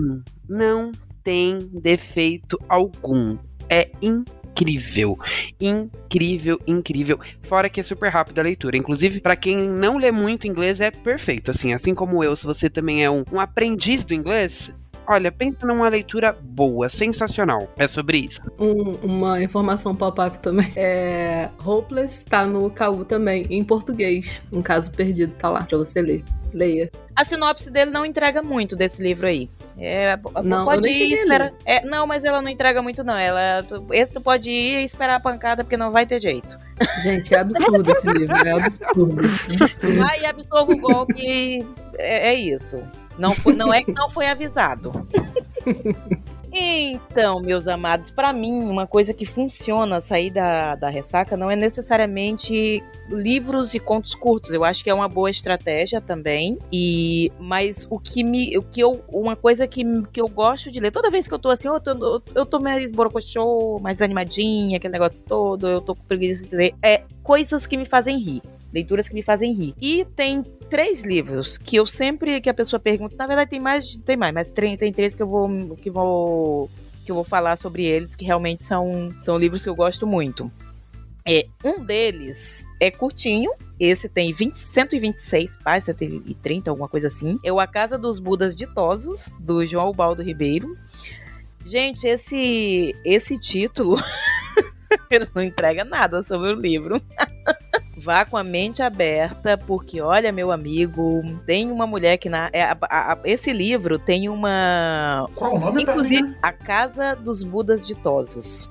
S4: não tem defeito algum. É incrível incrível. Incrível, incrível. Fora que é super rápido a leitura. Inclusive, para quem não lê muito inglês, é perfeito. Assim, assim como eu, se você também é um, um aprendiz do inglês, Olha, pensa numa leitura boa, sensacional. É sobre isso.
S2: Um, uma informação pop-up também. É, Hopeless tá no KU também, em português. Um caso perdido tá lá pra você ler. Leia.
S3: A sinopse dele não entrega muito desse livro aí. É, não, pode ir esperar. É, não, mas ela não entrega muito, não. Ela, esse tu pode ir e esperar a pancada, porque não vai ter jeito.
S2: Gente, é absurdo esse livro. É absurdo. absurdo.
S3: Vai e absorva o golpe. É, é, isso. Não, foi, não é que (laughs) não foi avisado. Então, meus amados, para mim, uma coisa que funciona sair da, da ressaca não é necessariamente livros e contos curtos. Eu acho que é uma boa estratégia também. E mas o que me, o que eu, uma coisa que, que eu gosto de ler toda vez que eu tô assim, eu tô, eu tô mais borocochô, mais animadinha, aquele negócio todo, eu tô com preguiça de ler, é coisas que me fazem rir leituras que me fazem rir. E tem três livros que eu sempre que a pessoa pergunta, na verdade tem mais, tem mais, mas tem, tem três que eu vou que vou que eu vou falar sobre eles que realmente são são livros que eu gosto muito. É, um deles é curtinho, esse tem 20, 126 páginas, 130, alguma coisa assim. É o A Casa dos Budas Ditosos, do João Baldo Ribeiro. Gente, esse, esse título ele (laughs) não entrega nada sobre o livro. Vá com a mente aberta, porque olha, meu amigo, tem uma mulher que na. É, a, a, esse livro tem uma.
S1: Qual o nome
S3: Inclusive, A Casa dos Budas Ditosos.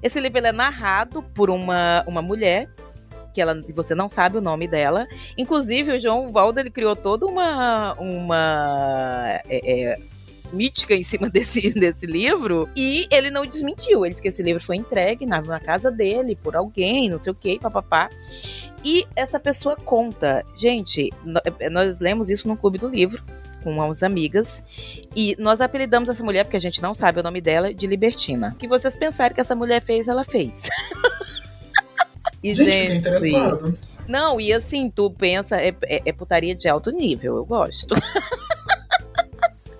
S3: Esse livro é narrado por uma, uma mulher que ela, você não sabe o nome dela. Inclusive, o João Waldo ele criou toda uma, uma é, é, mítica em cima (laughs) desse, desse livro. E ele não desmentiu. Ele disse que esse livro foi entregue na, na casa dele por alguém, não sei o que, papapá. E essa pessoa conta. Gente, eh, nós lemos isso no Clube do Livro com umas amigas. E nós apelidamos essa mulher, porque a gente não sabe o nome dela, de Libertina. O que vocês pensarem que essa mulher fez, ela fez. (laughs)
S1: e, gente. gente
S3: não, e assim, tu pensa, é, é, é putaria de alto nível, eu gosto. (laughs)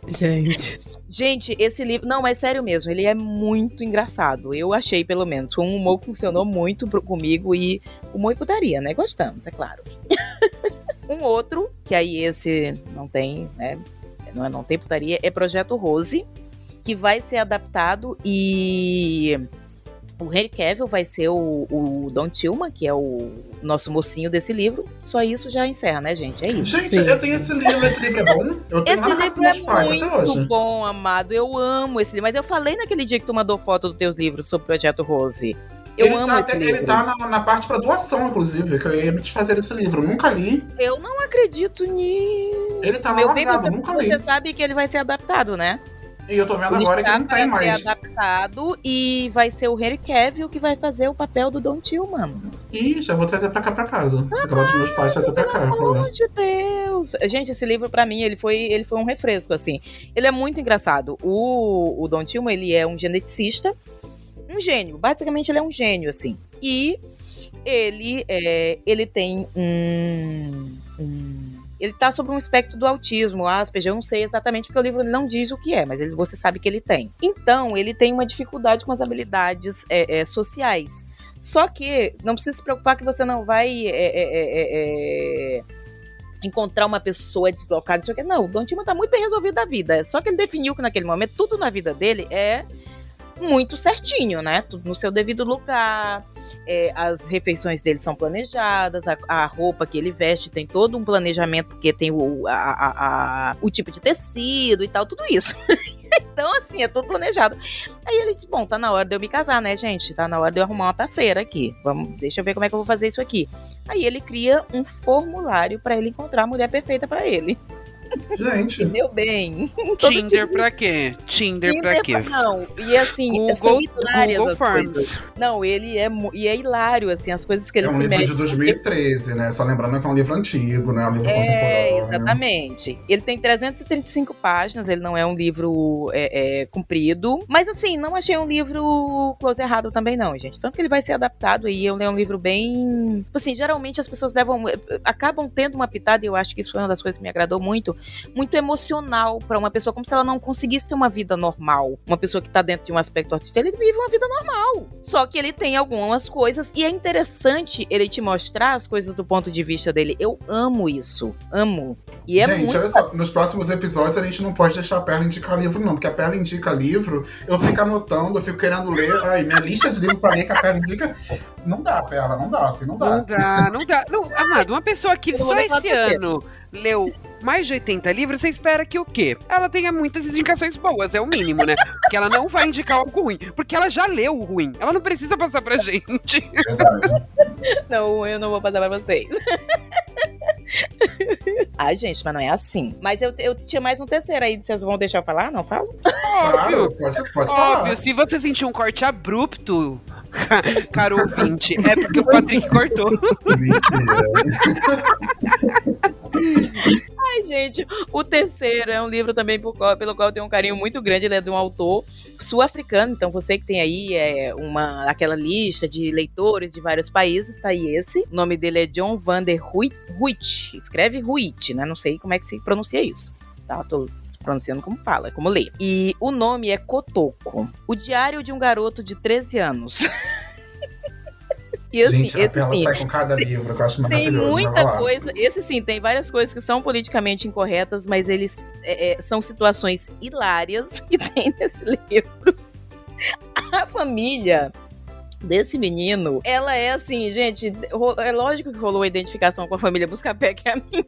S2: Gente.
S3: Gente, esse livro. Não, é sério mesmo. Ele é muito engraçado. Eu achei, pelo menos. Foi um humor que funcionou muito pro, comigo e humor e putaria, né? Gostamos, é claro. (laughs) um outro, que aí esse não tem, né? Não, é, não tem putaria, é Projeto Rose, que vai ser adaptado e o Henry Cavill vai ser o, o Don Tillman, que é o nosso mocinho desse livro. Só isso já encerra, né, gente? É isso.
S1: Gente, Sim. eu tenho esse livro. Esse livro é bom? Eu tenho
S3: esse livro é muito bom, amado. Eu amo esse livro. Mas eu falei naquele dia que tu mandou foto dos teus livros sobre o Projeto Rose. Eu
S1: ele
S3: amo
S1: tá,
S3: esse
S1: ele
S3: livro.
S1: Ele tá na, na, parte pra doação, inclusive, que eu ia me desfazer desse livro. Eu nunca li.
S3: Eu não acredito nisso.
S1: Ele tá Meu bem,
S3: você,
S1: nunca
S3: você sabe que ele vai ser adaptado, né?
S1: E eu tô vendo agora que não tem mais.
S3: Vai ser adaptado e vai ser o Henry Cavill que vai fazer o papel do Don Tillman.
S1: Ih, já vou trazer pra cá pra casa. Ah, Agora dos meus pais trazer pra cá.
S3: Pelo amor de Deus. Gente, esse livro pra mim, ele foi, ele foi um refresco, assim. Ele é muito engraçado. O, o Don Tillman, ele é um geneticista, um gênio. Basicamente, ele é um gênio, assim. E ele, é, ele tem um, um ele tá sobre um espectro do autismo, Asperger, eu não sei exatamente porque o livro não diz o que é, mas ele, você sabe que ele tem. Então, ele tem uma dificuldade com as habilidades é, é, sociais. Só que não precisa se preocupar que você não vai é, é, é, é encontrar uma pessoa deslocada. Não, o Don Timo tá muito bem resolvido da vida. Só que ele definiu que naquele momento tudo na vida dele é muito certinho, né? Tudo no seu devido lugar é, as refeições dele são planejadas, a, a, roupa que ele veste tem todo um planejamento, porque tem o, a, a, o tipo de tecido e tal, tudo isso. (laughs) então, assim, é tudo planejado. Aí ele disse: Bom, tá na hora de eu me casar, né, gente? Tá na hora de eu arrumar uma parceira aqui. Vamos, deixa eu ver como é que eu vou fazer isso aqui. Aí ele cria um formulário para ele encontrar a mulher perfeita para ele.
S1: Gente. (laughs)
S3: Meu bem. (laughs)
S4: Tinder pra quê? Tinder, Tinder pra quê?
S3: Não, e assim, Google, são hilárias Google as Forms. coisas. Não, ele é, e é hilário, assim, as coisas que ele
S1: é um
S3: se
S1: livro de 2013, né? Só lembrando que é um livro antigo, né? Um livro
S3: é, exatamente. Ele tem 335 páginas, ele não é um livro é, é, comprido. Mas assim, não achei um livro close errado também, não, gente. Tanto que ele vai ser adaptado aí, é um livro bem. Tipo assim, geralmente as pessoas levam. acabam tendo uma pitada, e eu acho que isso foi uma das coisas que me agradou muito muito emocional para uma pessoa, como se ela não conseguisse ter uma vida normal. Uma pessoa que tá dentro de um aspecto artístico, ele vive uma vida normal. Só que ele tem algumas coisas e é interessante ele te mostrar as coisas do ponto de vista dele. Eu amo isso. Amo. E é
S1: gente,
S3: muito...
S1: olha só, nos próximos episódios a gente não pode deixar a Perla indicar livro, não, porque a Perla indica livro, eu fico anotando, eu fico querendo ler. Ai, minha lista de livros pra ler que a Perla indica. Não dá, Perla, não dá, assim, não dá.
S4: Não dá, não dá. Não, amado, uma pessoa que só esse ano leu mais de 80 livros, você espera que o quê? Ela tenha muitas indicações boas, é o mínimo, né? que ela não vai indicar algo ruim, porque ela já leu o ruim. Ela não precisa passar pra gente.
S3: Não, eu não vou passar pra vocês. (laughs) Ai, gente, mas não é assim. Mas eu, eu tinha mais um terceiro aí. Vocês vão deixar eu falar? Não falo?
S1: Claro, pode, pode
S4: Óbvio, se você sentir um corte abrupto, (laughs) caro ouvinte, é porque o Patrick cortou.
S3: Ai, gente, o terceiro é um livro também pelo qual eu tenho um carinho muito grande. Ele é de um autor sul-africano. Então, você que tem aí é, uma, aquela lista de leitores de vários países, tá aí esse. O nome dele é John Van der Huit. Escreve Huit, né? Não sei como é que se pronuncia isso. Tá? Tô pronunciando como fala, como lê. E o nome é Kotoko. O diário de um garoto de 13 anos. (laughs)
S1: E assim, Gente, esse sim. Sai com cada livro, que eu acho
S3: tem muita coisa. Esse sim, tem várias coisas que são politicamente incorretas, mas eles é, é são situações hilárias (laughs) que tem nesse livro. A família desse menino, ela é assim, gente, é lógico que rolou a identificação com a família Buscapé, que é a minha.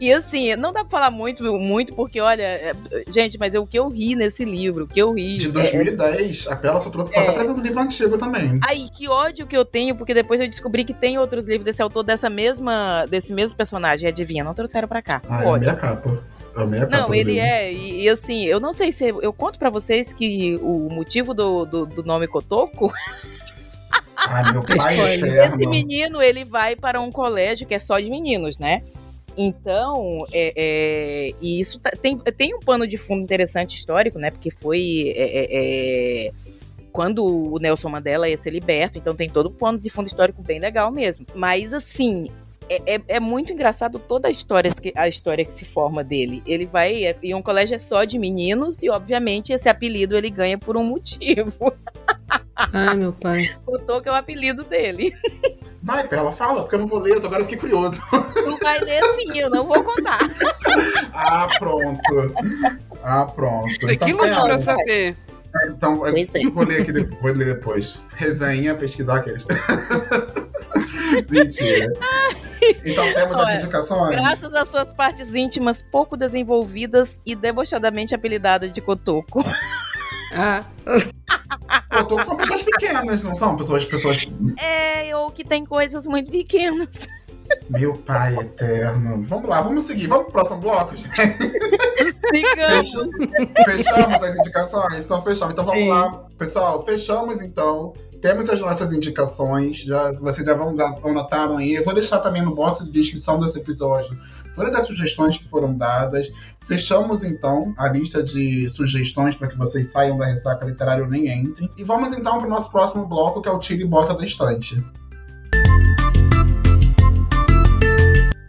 S3: E assim, não dá pra falar muito, muito, porque olha, é, gente, mas é o que eu ri nesse livro, o que eu ri.
S1: De 2010, é, a Pela só trouxe, é, tá trazendo livro antigo também.
S3: Aí, que ódio que eu tenho, porque depois eu descobri que tem outros livros desse autor, dessa mesma, desse mesmo personagem, adivinha, não trouxeram pra cá.
S1: Ah, é a minha capa.
S3: É não, ele é, e, e, assim, eu não sei se. Eu conto para vocês que o motivo do, do, do nome Kotoko. (laughs)
S1: Ah, meu pai
S3: Esse menino, ele vai para um colégio que é só de meninos, né? Então, é, é, e isso tá, tem, tem um pano de fundo interessante histórico, né? Porque foi é, é, é, quando o Nelson Mandela ia ser liberto, então tem todo um pano de fundo histórico bem legal mesmo. Mas assim, é, é, é, muito engraçado toda a história, que, a história que se forma dele. Ele vai é, em um colégio só de meninos e, obviamente, esse apelido ele ganha por um motivo. (laughs)
S2: Ai, meu pai.
S3: O Toco é o apelido dele.
S1: Vai, Perla, fala, porque eu não vou ler, agora fiquei curioso.
S3: Tu vai ler sim, eu não vou contar.
S1: ah, pronto. Ah, pronto.
S4: Então, que louco pra saber.
S1: Então, eu é. vou ler aqui depois, vou ler depois. Resenha, pesquisar aqueles. (laughs) Mentira. Então temos Olha, as indicações.
S3: Graças às suas partes íntimas pouco desenvolvidas e debochadamente apelidadas de Cotoco.
S2: Ah.
S1: Cotoco são pessoas pequenas, não são? Pessoas, pessoas.
S3: É, ou que tem coisas muito pequenas.
S1: Meu pai eterno. Vamos lá, vamos seguir. Vamos pro próximo bloco, gente.
S3: Sigamos.
S1: Fechamos as indicações? Então fechamos. Então Sim. vamos lá. Pessoal, fechamos então temos as nossas indicações, já, vocês já vão, vão notaram aí. Eu vou deixar também no box de descrição desse episódio todas as sugestões que foram dadas. Fechamos então a lista de sugestões para que vocês saiam da ressaca literária ou nem entrem. E vamos então para o nosso próximo bloco, que é o Tire e Bota da Estante.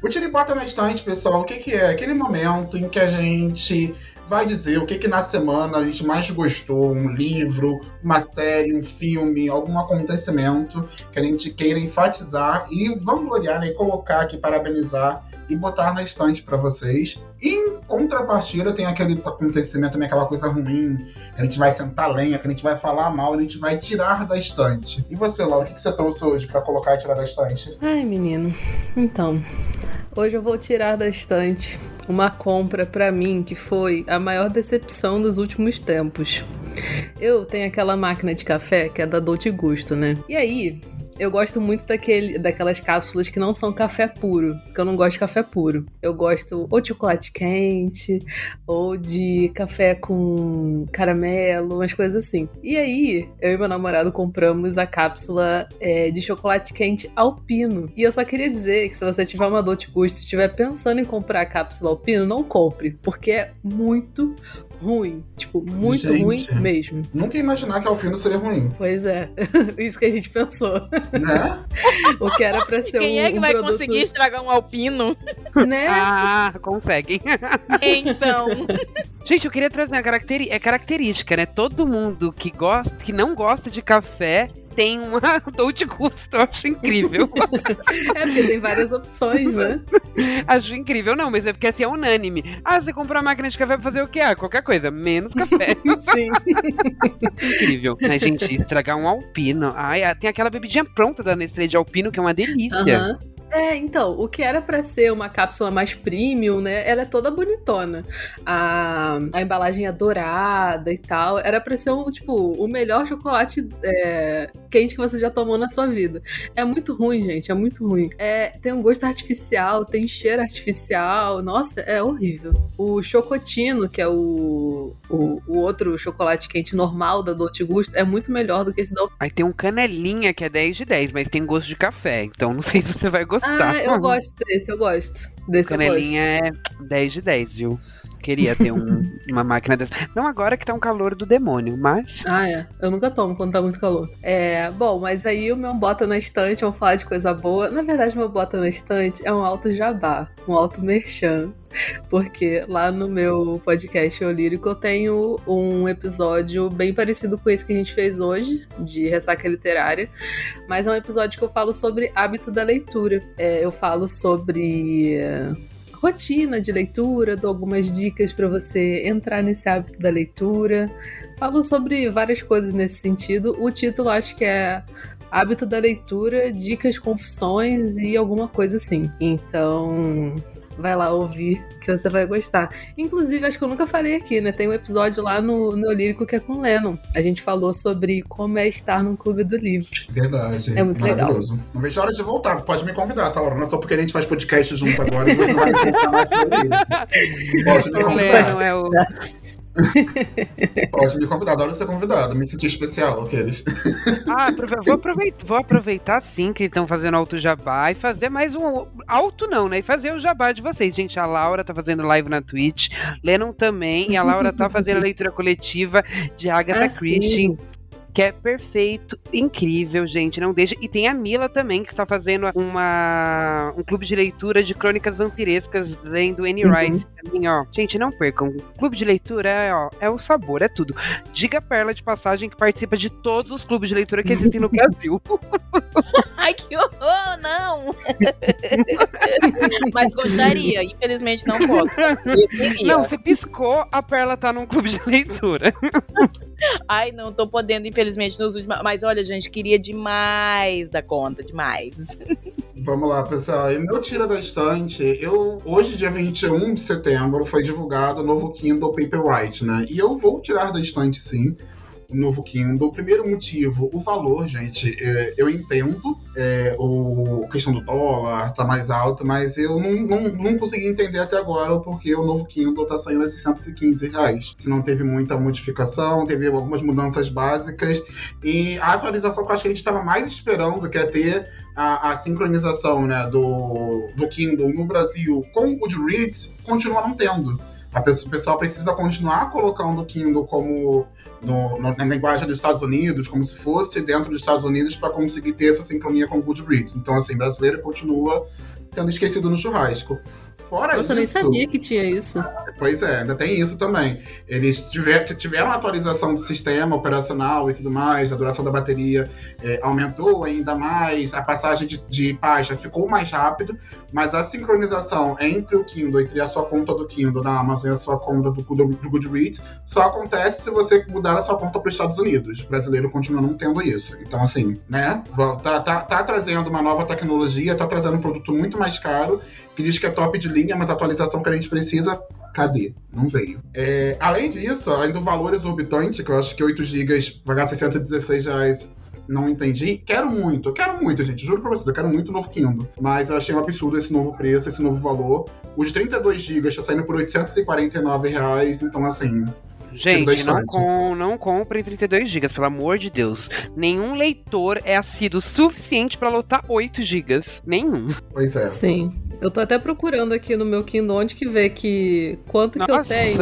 S1: O Tire e Bota na Estante, pessoal, o que, que é? Aquele momento em que a gente vai dizer o que, que na semana a gente mais gostou, um livro, uma série, um filme, algum acontecimento que a gente queira enfatizar e vangloriar né, e colocar aqui, parabenizar e botar na estante para vocês. Em contrapartida tem aquele acontecimento, também aquela coisa ruim, que a gente vai sentar lenha, que a gente vai falar mal, a gente vai tirar da estante. E você, Laura, o que, que você trouxe hoje para colocar e tirar da estante?
S2: Ai, menino. Então, Hoje eu vou tirar da estante uma compra para mim que foi a maior decepção dos últimos tempos. Eu tenho aquela máquina de café que é da Dolce Gusto, né? E aí, eu gosto muito daquele, daquelas cápsulas que não são café puro, porque eu não gosto de café puro. Eu gosto ou de chocolate quente, ou de café com caramelo, umas coisas assim. E aí, eu e meu namorado compramos a cápsula é, de chocolate quente alpino. E eu só queria dizer que se você tiver uma dor de custo, estiver pensando em comprar a cápsula alpino, não compre, porque é muito ruim. Tipo, muito gente, ruim mesmo.
S1: Nunca ia imaginar que Alpino seria ruim.
S2: Pois é. (laughs) Isso que a gente pensou.
S1: Né? (laughs)
S2: o que era pra ser
S3: Quem
S2: um.
S3: Quem é que
S2: um
S3: vai
S2: produto...
S3: conseguir estragar um Alpino?
S2: Né?
S4: Ah, conseguem.
S3: Então. (laughs)
S4: Gente, eu queria trazer uma característica, é característica, né? Todo mundo que gosta, que não gosta de café tem uma (laughs) Dolce Gusto, eu acho incrível. (laughs)
S2: é porque tem várias opções, né? (laughs)
S4: acho incrível, não, mas é porque assim é unânime. Ah, você comprou uma máquina de café pra fazer o quê? Ah, qualquer coisa, menos café.
S2: Sim.
S4: incrível. Mas, gente, estragar um alpino. Ai, ah, tem aquela bebidinha pronta da Nestlé de alpino que é uma delícia.
S2: Uhum. É, então, o que era para ser uma cápsula mais premium, né? Ela é toda bonitona. A, a embalagem é dourada e tal. Era pra ser, um, tipo, o melhor chocolate é, quente que você já tomou na sua vida. É muito ruim, gente. É muito ruim. É, tem um gosto artificial, tem cheiro artificial. Nossa, é horrível. O chocotino, que é o, o, o outro chocolate quente normal da Dolce Gusto, é muito melhor do que esse da
S4: Aí tem um canelinha que é 10 de 10, mas tem gosto de café. Então não sei se você vai gostar.
S2: Ah, eu gosto desse, eu gosto. Desse
S4: canelinha
S2: é
S4: 10 de 10, viu? Queria ter um, (laughs) uma máquina dessa. Não agora que tá um calor do demônio, mas.
S2: Ah, é. Eu nunca tomo quando tá muito calor. É, bom, mas aí o meu bota na estante, vamos falar de coisa boa. Na verdade, meu bota na estante é um alto jabá, um alto merchan. Porque lá no meu podcast Olírico eu tenho um episódio bem parecido com esse que a gente fez hoje, de ressaca literária. Mas é um episódio que eu falo sobre hábito da leitura. É, eu falo sobre rotina de leitura, dou algumas dicas para você entrar nesse hábito da leitura. Falo sobre várias coisas nesse sentido. O título acho que é Hábito da Leitura, Dicas, Confissões e alguma coisa assim. Então, vai lá ouvir que você vai gostar. Inclusive, acho que eu nunca falei aqui, né? Tem um episódio lá no Neolírico que é com o Lennon. A gente falou sobre como é estar num clube do livro.
S1: Verdade.
S2: É muito legal.
S1: Não vejo a hora de voltar. Pode me convidar, tá, Laura? Não é só porque a gente faz podcast junto agora, (laughs) (laughs) não vai voltar mais Pode me convidar. É o... (laughs) Pode me convidar, adoro ser convidado, me sentir especial, aqueles. (laughs)
S4: Ah, vou aproveitar, vou aproveitar sim que estão fazendo alto jabá e fazer mais um. Alto não, né? E fazer o jabá de vocês. Gente, a Laura tá fazendo live na Twitch, Lennon também, e a Laura tá fazendo a (laughs) leitura coletiva de Agatha ah, Christie. Sim que é perfeito, incrível, gente. Não deixa. E tem a Mila também, que está fazendo uma, um clube de leitura de crônicas vampirescas lendo Annie uhum. Rice. Também, ó. Gente, não percam. Clube de leitura é, ó, é o sabor, é tudo. Diga Perla de passagem que participa de todos os clubes de leitura que existem no (laughs) Brasil.
S3: Ai, que horror, não! (laughs) Mas gostaria, infelizmente não posso.
S4: Não, você piscou, a Perla tá num clube de leitura.
S3: Ai, não tô podendo, infelizmente, nos últimos. Mas olha, gente, queria demais da conta, demais. (laughs)
S1: Vamos lá, pessoal. E meu tira da estante, eu hoje, dia 21 de setembro, foi divulgado o novo Kindle Paperwhite, né? E eu vou tirar da estante, sim novo Kindle. Primeiro motivo, o valor, gente. É, eu entendo é, o, a questão do dólar tá mais alto, mas eu não, não, não consegui entender até agora o porquê o novo Kindle tá saindo a 615 reais. Se não teve muita modificação, teve algumas mudanças básicas. E a atualização que eu acho que a gente estava mais esperando, que é ter a, a, sincronização né, do, do Kindle no Brasil com o Goodreads, continua não tendo. A pessoa, o pessoal precisa continuar colocando o Kindle como no, no, na linguagem dos Estados Unidos, como se fosse dentro dos Estados Unidos, para conseguir ter essa sincronia com o Goodreads. Então, assim, brasileiro continua sendo esquecido no churrasco. Fora
S2: Nossa,
S1: isso,
S2: eu nem sabia que tinha isso.
S1: Pois é, ainda tem isso também. Eles tiver, tiveram uma atualização do sistema operacional e tudo mais, a duração da bateria é, aumentou ainda mais, a passagem de, de página ficou mais rápido, mas a sincronização entre o Kindle, entre a sua conta do Kindle da Amazon e a sua conta do, do, do Goodreads, só acontece se você mudar a sua conta para os Estados Unidos. O brasileiro continua não tendo isso. Então, assim, né? Tá, tá, tá trazendo uma nova tecnologia, tá trazendo um produto muito mais caro, que diz que é top de linha, mas a atualização que a gente precisa, cadê? Não veio. É, além disso, além do valor exorbitante, que eu acho que 8 GB pagar 616 reais não entendi. Quero muito, eu quero muito, gente. Juro pra vocês, eu quero muito o novo Kindle. Mas eu achei um absurdo esse novo preço, esse novo valor. Os 32 GB está saindo por 849 reais, então assim.
S4: Gente, não, com, não comprem 32 GB, pelo amor de Deus. Nenhum leitor é assíduo suficiente para lotar 8 GB. Nenhum.
S1: Pois é.
S2: Sim. Eu tô até procurando aqui no meu Kindle onde que vê que quanto Nossa, que eu tenho.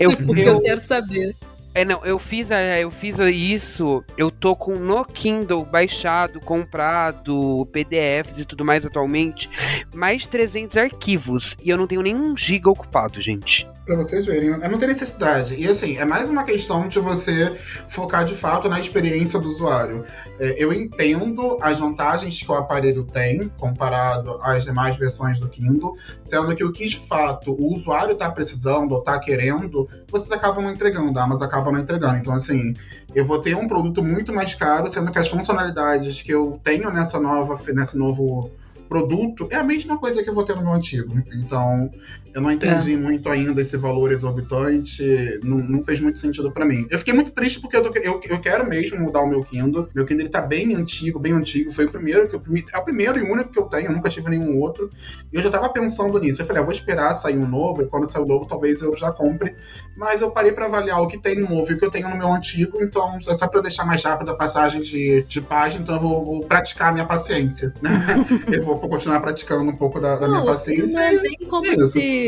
S4: Eu, (laughs)
S2: Porque eu, eu quero saber.
S4: É, não, eu fiz, eu fiz isso, eu tô com no Kindle baixado, comprado, PDFs e tudo mais atualmente, mais 300 arquivos, e eu não tenho nenhum giga ocupado, gente
S1: para vocês verem. Não tem necessidade. E assim, é mais uma questão de você focar de fato na experiência do usuário. É, eu entendo as vantagens que o aparelho tem comparado às demais versões do Kindle, sendo que o que de fato o usuário está precisando ou está querendo, vocês acabam não entregando, a Amazon acaba não entregando. Então, assim, eu vou ter um produto muito mais caro, sendo que as funcionalidades que eu tenho nessa nova, nesse novo produto é a mesma coisa que eu vou ter no meu antigo. Então, eu não entendi é. muito ainda esse valor exorbitante, não, não fez muito sentido para mim. Eu fiquei muito triste porque eu, tô, eu, eu quero mesmo mudar o meu Kindle. Meu Kindle ele tá bem antigo, bem antigo. Foi o primeiro que eu, é o primeiro e único que eu tenho, eu nunca tive nenhum outro. E eu já tava pensando nisso. Eu falei, ah, vou esperar sair um novo, e quando sair o novo, talvez eu já compre. Mas eu parei para avaliar o que tem no novo e o que eu tenho no meu antigo, então é só pra deixar mais rápido a passagem de, de página, então eu vou, vou praticar a minha paciência, né? (laughs) eu vou continuar praticando um pouco da, da não, minha paciência.
S2: Não é nem como isso. se.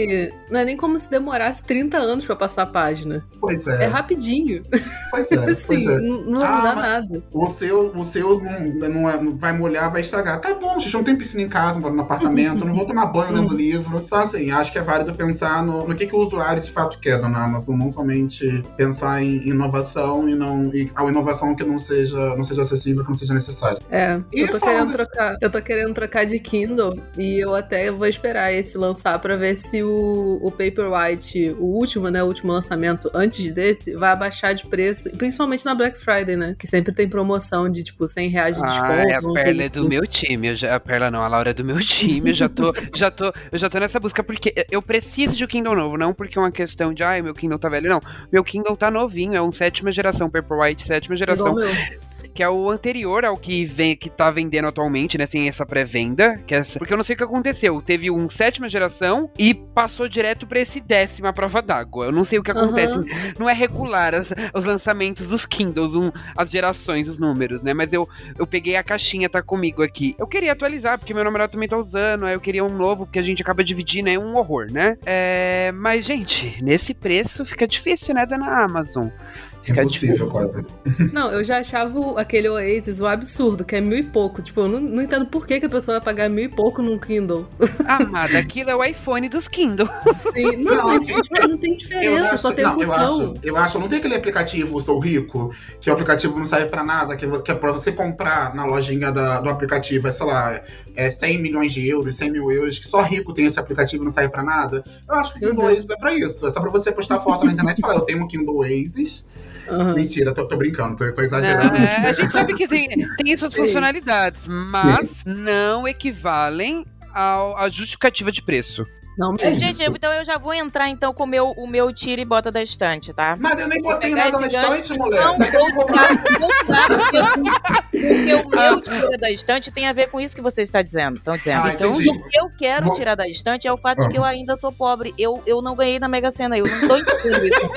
S2: Não é nem como se demorasse 30 anos para passar a página.
S1: Pois é.
S2: É rapidinho.
S1: Pois é. (laughs)
S2: Sim,
S1: é.
S2: não, ah, dá nada.
S1: O seu, o seu não, não, é, vai molhar, vai estragar. Tá bom, gente, não tem piscina em casa, moro no apartamento, não vou tomar banho lendo (laughs) livro. Então, assim, acho que é válido pensar no, no que, que o usuário de fato quer na Amazon, não somente pensar em inovação e não e a inovação que não seja, não seja acessível, que não seja necessária.
S2: É, e eu tô querendo trocar. Eu tô querendo trocar de Kindle e eu até vou esperar esse lançar para ver se o, o Paperwhite, o último, né, o último lançamento antes desse, vai abaixar de preço, principalmente na Black Friday, né, que sempre tem promoção de tipo 100 reais de desconto. Ah,
S4: é a Perla é do assim. meu time, já, a Perla não, a Laura é do meu time, eu já tô, (laughs) já tô, eu já tô nessa busca porque eu preciso de um Kindle novo, não porque é uma questão de, ai, meu Kindle tá velho, não. Meu Kindle tá novinho, é um sétima geração, Paperwhite sétima geração que é o anterior ao que vem que tá vendendo atualmente, né? Tem essa pré-venda, que é essa, porque eu não sei o que aconteceu. Teve um sétima geração e passou direto para esse décima prova d'água. Eu não sei o que acontece. Uhum. Não é regular as, os lançamentos dos Kindles, um, as gerações, os números, né? Mas eu, eu peguei a caixinha, tá comigo aqui. Eu queria atualizar, porque meu namorado também tá usando, aí eu queria um novo, porque a gente acaba dividindo, é um horror, né? É, mas, gente, nesse preço fica difícil, né, dona Amazon?
S1: Fica Impossível, tipo... quase. (laughs)
S2: Não, eu já achava aquele Oasis o absurdo, que é mil e pouco. Tipo, eu não, não entendo por que, que a pessoa vai pagar mil e pouco num Kindle. (laughs)
S4: Amada, aquilo é o iPhone dos Kindle.
S2: Sim, não, não, mas, tipo, não tem diferença, acho, só tem não, um
S1: eu acho, eu acho, não tem aquele aplicativo Sou Rico, que o aplicativo não serve pra nada, que, que é pra você comprar na lojinha da, do aplicativo, é, sei lá, é 100 milhões de euros, 100 mil euros, que só rico tem esse aplicativo e não serve pra nada. Eu acho que o Kindle Oasis é pra isso. É só pra você postar foto na internet e falar, eu tenho um Kindle Oasis, Uhum. Mentira, tô, tô brincando, tô, tô exagerando.
S4: É, a gente sabe que tem, tem suas (laughs) funcionalidades, mas não equivalem à justificativa de preço.
S3: Não mesmo. Gente, então eu já vou entrar então com o meu, o meu tira e bota da estante, tá?
S1: Mas eu nem botei nada na estante, mulher. Não,
S3: vou tirar, vou tirar porque, porque o meu tira da estante tem a ver com isso que você está dizendo. Estão dizendo. Ah, então, o que eu quero vou... tirar da estante é o fato de que eu ah. ainda sou pobre. Eu, eu não ganhei na Mega Sena, eu não tô entendendo isso.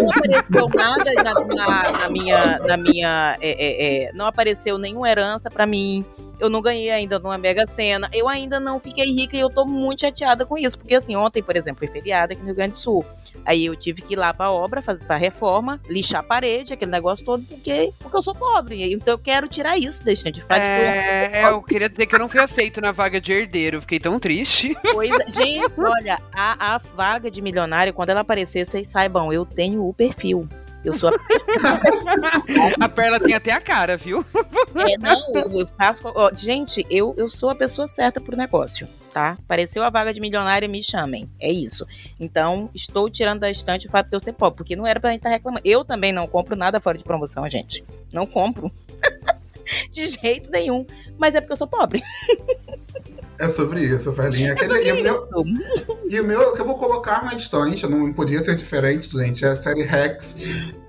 S3: Não apareceu nada na, na, na minha. Na minha é, é, é, não apareceu nenhuma herança para mim eu não ganhei ainda numa Mega Sena, eu ainda não fiquei rica e eu tô muito chateada com isso, porque assim, ontem, por exemplo, foi feriado aqui no Rio Grande do Sul. Aí eu tive que ir lá pra obra, fazer pra reforma, lixar a parede, aquele negócio todo, porque, porque eu sou pobre. Então eu quero tirar isso da de fato.
S4: É, eu... eu queria dizer que eu não fui aceito na vaga de herdeiro, fiquei tão triste.
S3: Pois, é, (laughs) gente, olha, a, a vaga de milionário, quando ela aparecer, vocês saibam, eu tenho o perfil. Eu sou a. (laughs)
S4: a Perla tem até a cara, viu?
S3: É, não, eu faço. Ó, gente, eu, eu sou a pessoa certa pro negócio, tá? Apareceu a vaga de milionária, me chamem. É isso. Então, estou tirando da estante o fato de eu ser pobre, porque não era pra gente estar tá reclamando. Eu também não compro nada fora de promoção, gente. Não compro. (laughs) de jeito nenhum. Mas é porque eu sou pobre. (laughs)
S1: É sobre isso, Felinha. É sobre e, o meu, e o meu, que eu vou colocar na estante, não podia ser diferente, gente, é a série Rex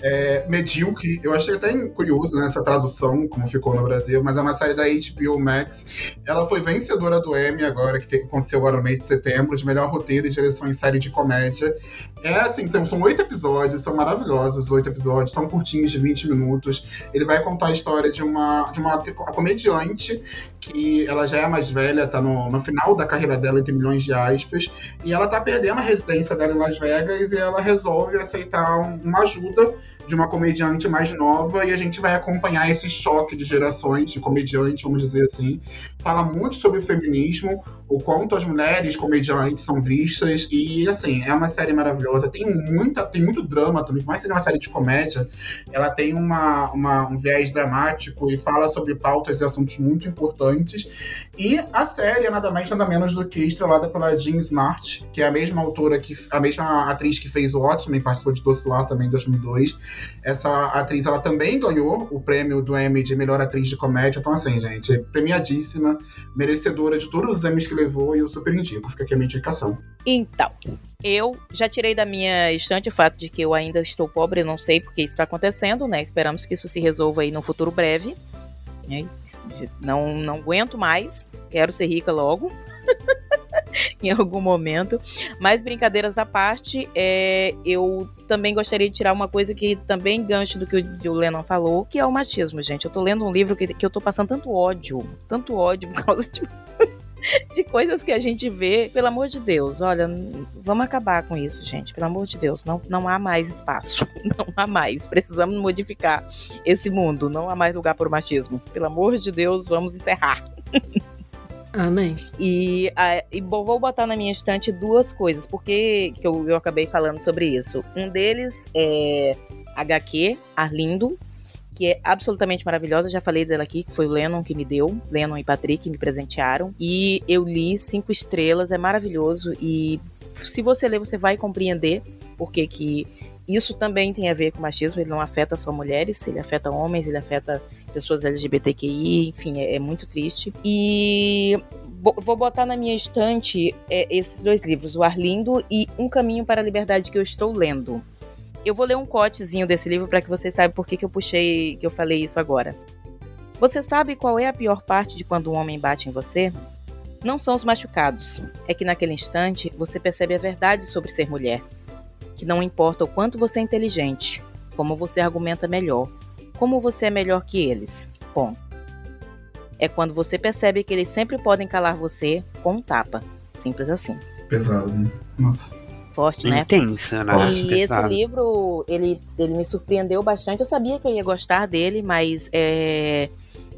S1: é, Medíocre. Eu achei até curioso nessa né, tradução, como ficou no Brasil, mas é uma série da HBO Max. Ela foi vencedora do Emmy agora, que aconteceu agora no mês de setembro, de melhor roteiro e direção em série de comédia. É assim, então, são oito episódios, são maravilhosos os oito episódios, são curtinhos de 20 minutos. Ele vai contar a história de uma, de uma comediante que ela já é mais velha, tá no no, final da carreira dela, entre milhões de aspas, e ela tá perdendo a residência dela em Las Vegas e ela resolve aceitar uma ajuda de uma comediante mais nova e a gente vai acompanhar esse choque de gerações de comediante, vamos dizer assim. Fala muito sobre o feminismo, o quanto as mulheres comediantes são vistas e assim, é uma série maravilhosa. Tem muita, tem muito drama também, mais seja uma série de comédia, ela tem uma, uma, um viés dramático e fala sobre pautas e assuntos muito importantes. E a série é nada mais nada menos do que estrelada pela Jean Smart, que é a mesma autora que a mesma atriz que fez o Watchmen, participou de Doce Lá também em 2002 essa atriz, ela também ganhou o prêmio do Emmy de melhor atriz de comédia. Então, assim, gente, premiadíssima, merecedora de todos os Emmys que levou e eu super indico. Fica aqui a minha indicação.
S3: Então, eu já tirei da minha estante o fato de que eu ainda estou pobre, não sei porque isso está acontecendo, né? Esperamos que isso se resolva aí no futuro breve. Não, não aguento mais, quero ser rica logo. (laughs) (laughs) em algum momento. Mas brincadeiras à parte, é, eu também gostaria de tirar uma coisa que também gancho do que o, o Lennon falou, que é o machismo, gente. Eu tô lendo um livro que, que eu tô passando tanto ódio, tanto ódio por causa de (laughs) de coisas que a gente vê, pelo amor de Deus, olha, vamos acabar com isso, gente, pelo amor de Deus, não, não há mais espaço, (laughs) não há mais, precisamos modificar esse mundo, não há mais lugar para o machismo, pelo amor de Deus, vamos encerrar.
S2: Amém.
S3: E, a, e vou botar na minha estante duas coisas, porque que eu, eu acabei falando sobre isso. Um deles é HQ, Arlindo, que é absolutamente maravilhosa. Já falei dela aqui, que foi o Lennon que me deu. Lennon e Patrick me presentearam. E eu li cinco estrelas, é maravilhoso. E se você ler, você vai compreender porque que isso também tem a ver com machismo, ele não afeta só mulheres, ele afeta homens, ele afeta pessoas LGBTQI, enfim, é, é muito triste. E vou botar na minha estante é, esses dois livros, O Arlindo e Um Caminho para a Liberdade, que eu estou lendo. Eu vou ler um cotezinho desse livro para que vocês saibam por que, que eu puxei, que eu falei isso agora. Você sabe qual é a pior parte de quando um homem bate em você? Não são os machucados, é que naquele instante você percebe a verdade sobre ser mulher que não importa o quanto você é inteligente, como você argumenta melhor, como você é melhor que eles. Ponto. É quando você percebe que eles sempre podem calar você com um tapa. Simples assim.
S1: Pesado, né? Nossa.
S3: Forte, né?
S4: Intenso, né?
S3: E Pesado. esse livro, ele, ele me surpreendeu bastante. Eu sabia que eu ia gostar dele, mas é,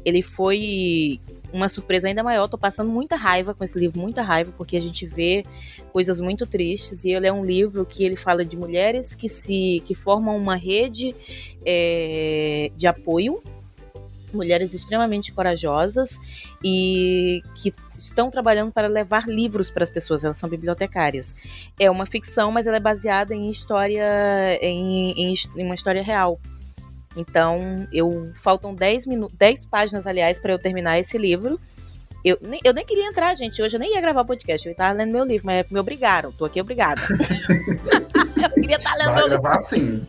S3: ele foi uma surpresa ainda maior. Tô passando muita raiva com esse livro, muita raiva, porque a gente vê coisas muito tristes. E ele é um livro que ele fala de mulheres que se que formam uma rede é, de apoio mulheres extremamente corajosas e que estão trabalhando para levar livros para as pessoas. Elas são bibliotecárias. É uma ficção, mas ela é baseada em história, em, em, em uma história real. Então, eu faltam 10 minutos, 10 páginas, aliás, para eu terminar esse livro. Eu nem, eu nem queria entrar, gente. Hoje eu nem ia gravar podcast. Eu estava lendo meu livro, mas me obrigaram. Tô aqui obrigada. (laughs) eu queria estar lendo
S1: Vai
S3: meu
S1: gravar livro. sim.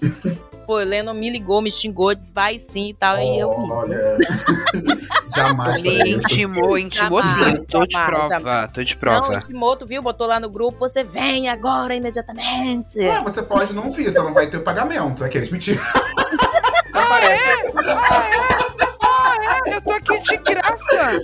S3: Foi, lendo me ligou, me xingou, disse vai sim e tal.
S1: Olha,
S3: e eu.
S1: jamais.
S4: Ele intimou, intimou sim. Tô de prova, jamais. tô de prova.
S3: Não, intimou, tu viu? Botou lá no grupo, você vem agora, imediatamente.
S1: Ué, você pode não vir, você não vai ter pagamento. Aqueles mentiras. (laughs)
S4: Ah, é? Ah, é? Ah, é? Eu tô aqui de graça.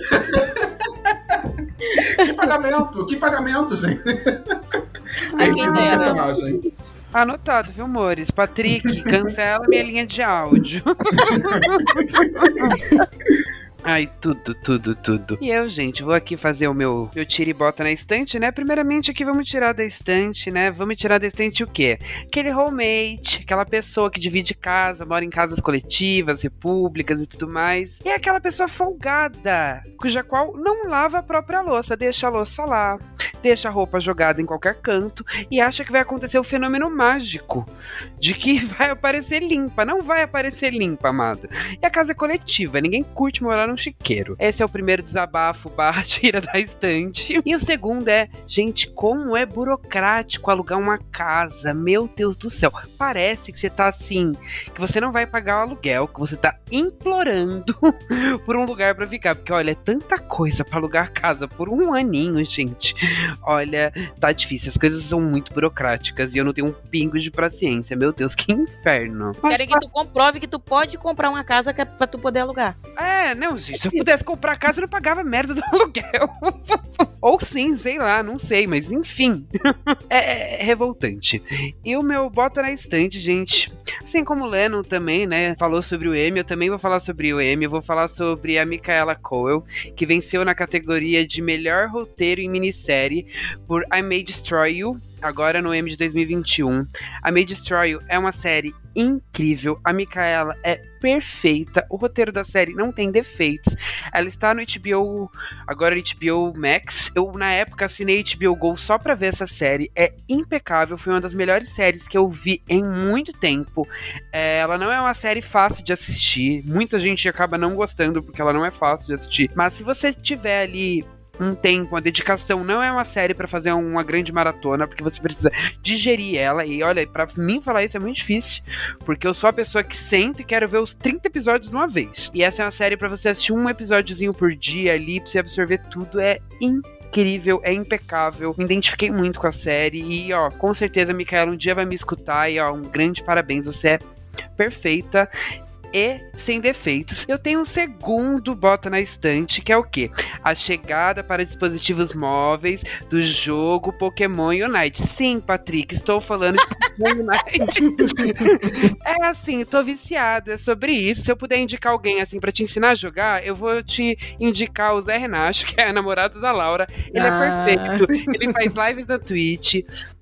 S4: (laughs)
S1: que pagamento? Que pagamento, gente? Perdido o personagem.
S4: Anotado, viu, amores? Patrick, cancela minha linha de áudio. (laughs) Ai, tudo, tudo, tudo. E eu, gente, vou aqui fazer o meu, meu tira e bota na estante, né? Primeiramente aqui vamos tirar da estante, né? Vamos tirar da estante o quê? Aquele roommate, aquela pessoa que divide casa, mora em casas coletivas, repúblicas e tudo mais. E é aquela pessoa folgada, cuja qual não lava a própria louça, deixa a louça lá, deixa a roupa jogada em qualquer canto e acha que vai acontecer o fenômeno mágico de que (laughs) vai aparecer limpa. Não vai aparecer limpa, amado. E a casa é coletiva, ninguém curte morar um chiqueiro. Esse é o primeiro desabafo barra (laughs) tira da estante. E o segundo é, gente, como é burocrático alugar uma casa. Meu Deus do céu. Parece que você tá assim, que você não vai pagar o aluguel, que você tá implorando (laughs) por um lugar para ficar. Porque, olha, é tanta coisa para alugar casa por um aninho, gente. Olha, tá difícil. As coisas são muito burocráticas e eu não tenho um pingo de paciência. Meu Deus, que inferno.
S3: Eles querem que tu comprove que tu pode comprar uma casa é pra tu poder alugar.
S4: É, não, gente. Se eu pudesse comprar casa, eu não pagava merda do (laughs) aluguel. Ou sim, sei lá, não sei, mas enfim. (laughs) é, é, revoltante. E o meu bota na estante, gente. Assim como o Lennon também, né, falou sobre o Emmy, eu também vou falar sobre o Emmy. Eu vou falar sobre a Micaela Coel, que venceu na categoria de melhor roteiro em minissérie por I May Destroy You agora no M de 2021. A May Destroy é uma série incrível. A Micaela é perfeita. O roteiro da série não tem defeitos. Ela está no HBO, agora HBO Max. Eu, na época, assinei HBO Go só pra ver essa série. É impecável. Foi uma das melhores séries que eu vi em muito tempo. É, ela não é uma série fácil de assistir. Muita gente acaba não gostando porque ela não é fácil de assistir. Mas se você tiver ali um tempo, uma dedicação. Não é uma série para fazer uma grande maratona, porque você precisa digerir ela. E olha, para mim falar isso é muito difícil, porque eu sou a pessoa que sento e quero ver os 30 episódios de uma vez. E essa é uma série para você assistir um episódiozinho por dia ali, pra você absorver tudo. É incrível, é impecável. Me identifiquei muito com a série e, ó, com certeza, Micaela, um dia vai me escutar e, ó, um grande parabéns. Você é perfeita e sem defeitos. Eu tenho um segundo bota na estante, que é o quê? A chegada para dispositivos móveis do jogo Pokémon Unite. Sim, Patrick, estou falando de Pokémon Unite. (laughs) é assim, tô viciado, é sobre isso. Se eu puder indicar alguém assim para te ensinar a jogar, eu vou te indicar o Zé Renato, (laughs) que é namorado da Laura. Ele é ah. é perfeito. Ele faz lives na Twitch.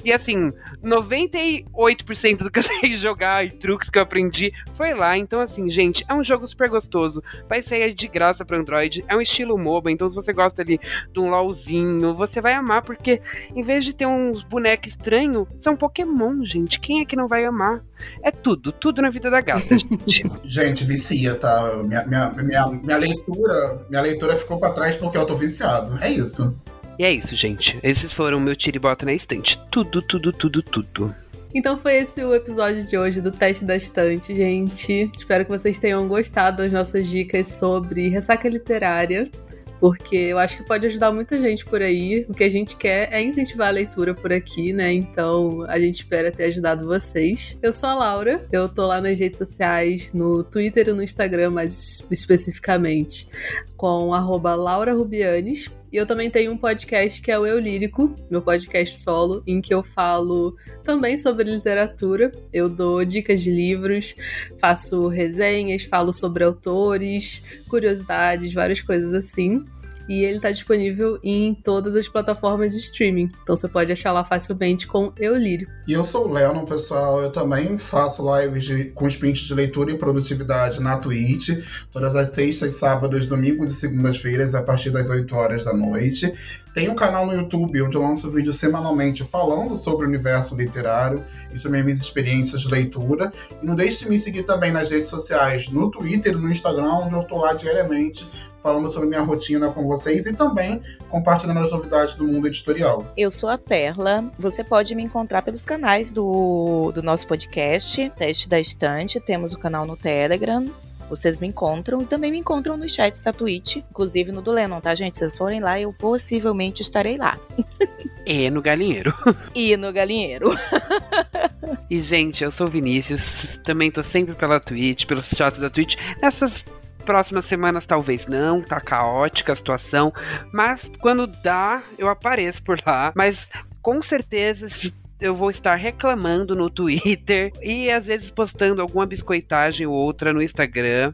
S4: E assim, 98% do que eu sei jogar e truques que eu aprendi foi lá. Então, assim, assim, gente, é um jogo super gostoso. Vai sair de graça para Android. É um estilo MOBA, então se você gosta ali de um LOLzinho, você vai amar, porque em vez de ter uns bonecos estranhos, são Pokémon, gente. Quem é que não vai amar? É tudo, tudo na vida da gata, (laughs) gente.
S1: gente, vicia, tá? Minha, minha, minha, minha leitura, minha leitura ficou para trás porque eu tô viciado. É isso.
S4: E é isso, gente. Esses foram meu tiro e bota na estante. Tudo, tudo, tudo, tudo.
S2: Então foi esse o episódio de hoje do Teste da Estante, gente. Espero que vocês tenham gostado das nossas dicas sobre ressaca literária porque eu acho que pode ajudar muita gente por aí. O que a gente quer é incentivar a leitura por aqui, né? Então a gente espera ter ajudado vocês. Eu sou a Laura, eu tô lá nas redes sociais, no Twitter e no Instagram, mais especificamente, com @laurarubianes. E eu também tenho um podcast que é o Eu Lírico, meu podcast solo, em que eu falo também sobre literatura. Eu dou dicas de livros, faço resenhas, falo sobre autores, curiosidades, várias coisas assim e ele está disponível em todas as plataformas de streaming. Então você pode achar lá facilmente com Eu Lírio.
S1: E eu sou o Lennon, pessoal. Eu também faço lives de, com sprints de leitura e produtividade na Twitch, todas as sextas, sábados, domingos e segundas-feiras, a partir das 8 horas da noite. Tem um canal no YouTube onde eu lanço vídeos semanalmente falando sobre o universo literário e sobre minhas experiências de leitura. E não deixe de me seguir também nas redes sociais, no Twitter e no Instagram, onde eu estou lá diariamente falando sobre minha rotina com vocês e também compartilhando as novidades do mundo editorial.
S3: Eu sou a Perla. Você pode me encontrar pelos canais do, do nosso podcast, Teste da Estante. Temos o canal no Telegram. Vocês me encontram e também me encontram nos chats da Twitch, inclusive no do Lennon, tá, gente? Se vocês forem lá, eu possivelmente estarei lá.
S4: E no galinheiro. (laughs)
S3: E no galinheiro.
S4: e, gente, eu sou o Vinícius. Também tô sempre pela Twitch, pelos chats da Twitch. Nessas próximas semanas talvez não, tá caótica a situação, mas quando dá, eu apareço por lá, mas com certeza eu vou estar reclamando no Twitter (laughs) e às vezes postando alguma biscoitagem ou outra no Instagram,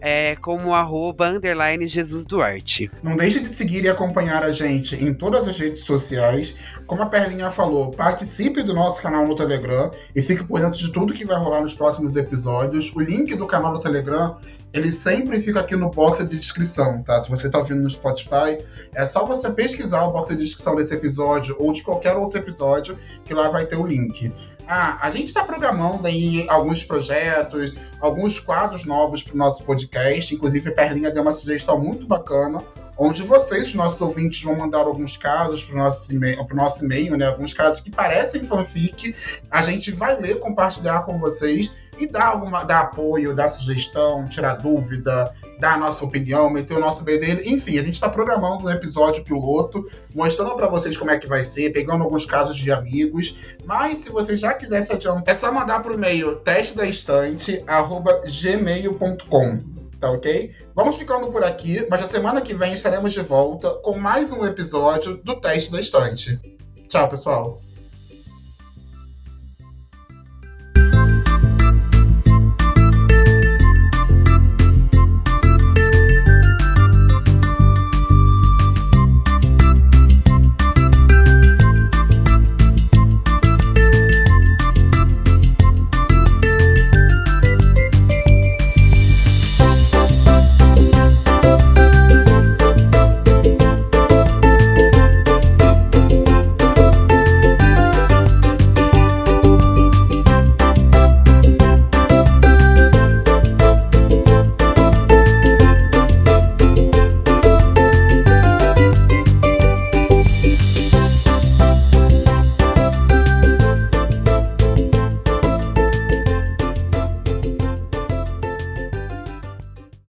S4: é, como arroba underline Jesus Duarte.
S1: Não deixe de seguir e acompanhar a gente em todas as redes sociais. Como a Perlinha falou, participe do nosso canal no Telegram e fique por dentro de tudo que vai rolar nos próximos episódios. O link do canal no Telegram ele sempre fica aqui no box de descrição, tá? Se você está ouvindo no Spotify, é só você pesquisar o box de descrição desse episódio ou de qualquer outro episódio, que lá vai ter o link. Ah, a gente está programando aí alguns projetos, alguns quadros novos para o nosso podcast. Inclusive, a Perlinha deu uma sugestão muito bacana, onde vocês, nossos ouvintes, vão mandar alguns casos para o nosso e-mail, né? Alguns casos que parecem fanfic. A gente vai ler, compartilhar com vocês e dar alguma, dar apoio, dar sugestão, tirar dúvida, dar a nossa opinião, meter o nosso BD. Enfim, a gente está programando um episódio piloto, mostrando para vocês como é que vai ser, pegando alguns casos de amigos. Mas se você já quiser se adiantar, é só mandar para o e-mail testedaestante@gmail.com tá ok? Vamos ficando por aqui, mas na semana que vem estaremos de volta com mais um episódio do Teste da Estante. Tchau, pessoal!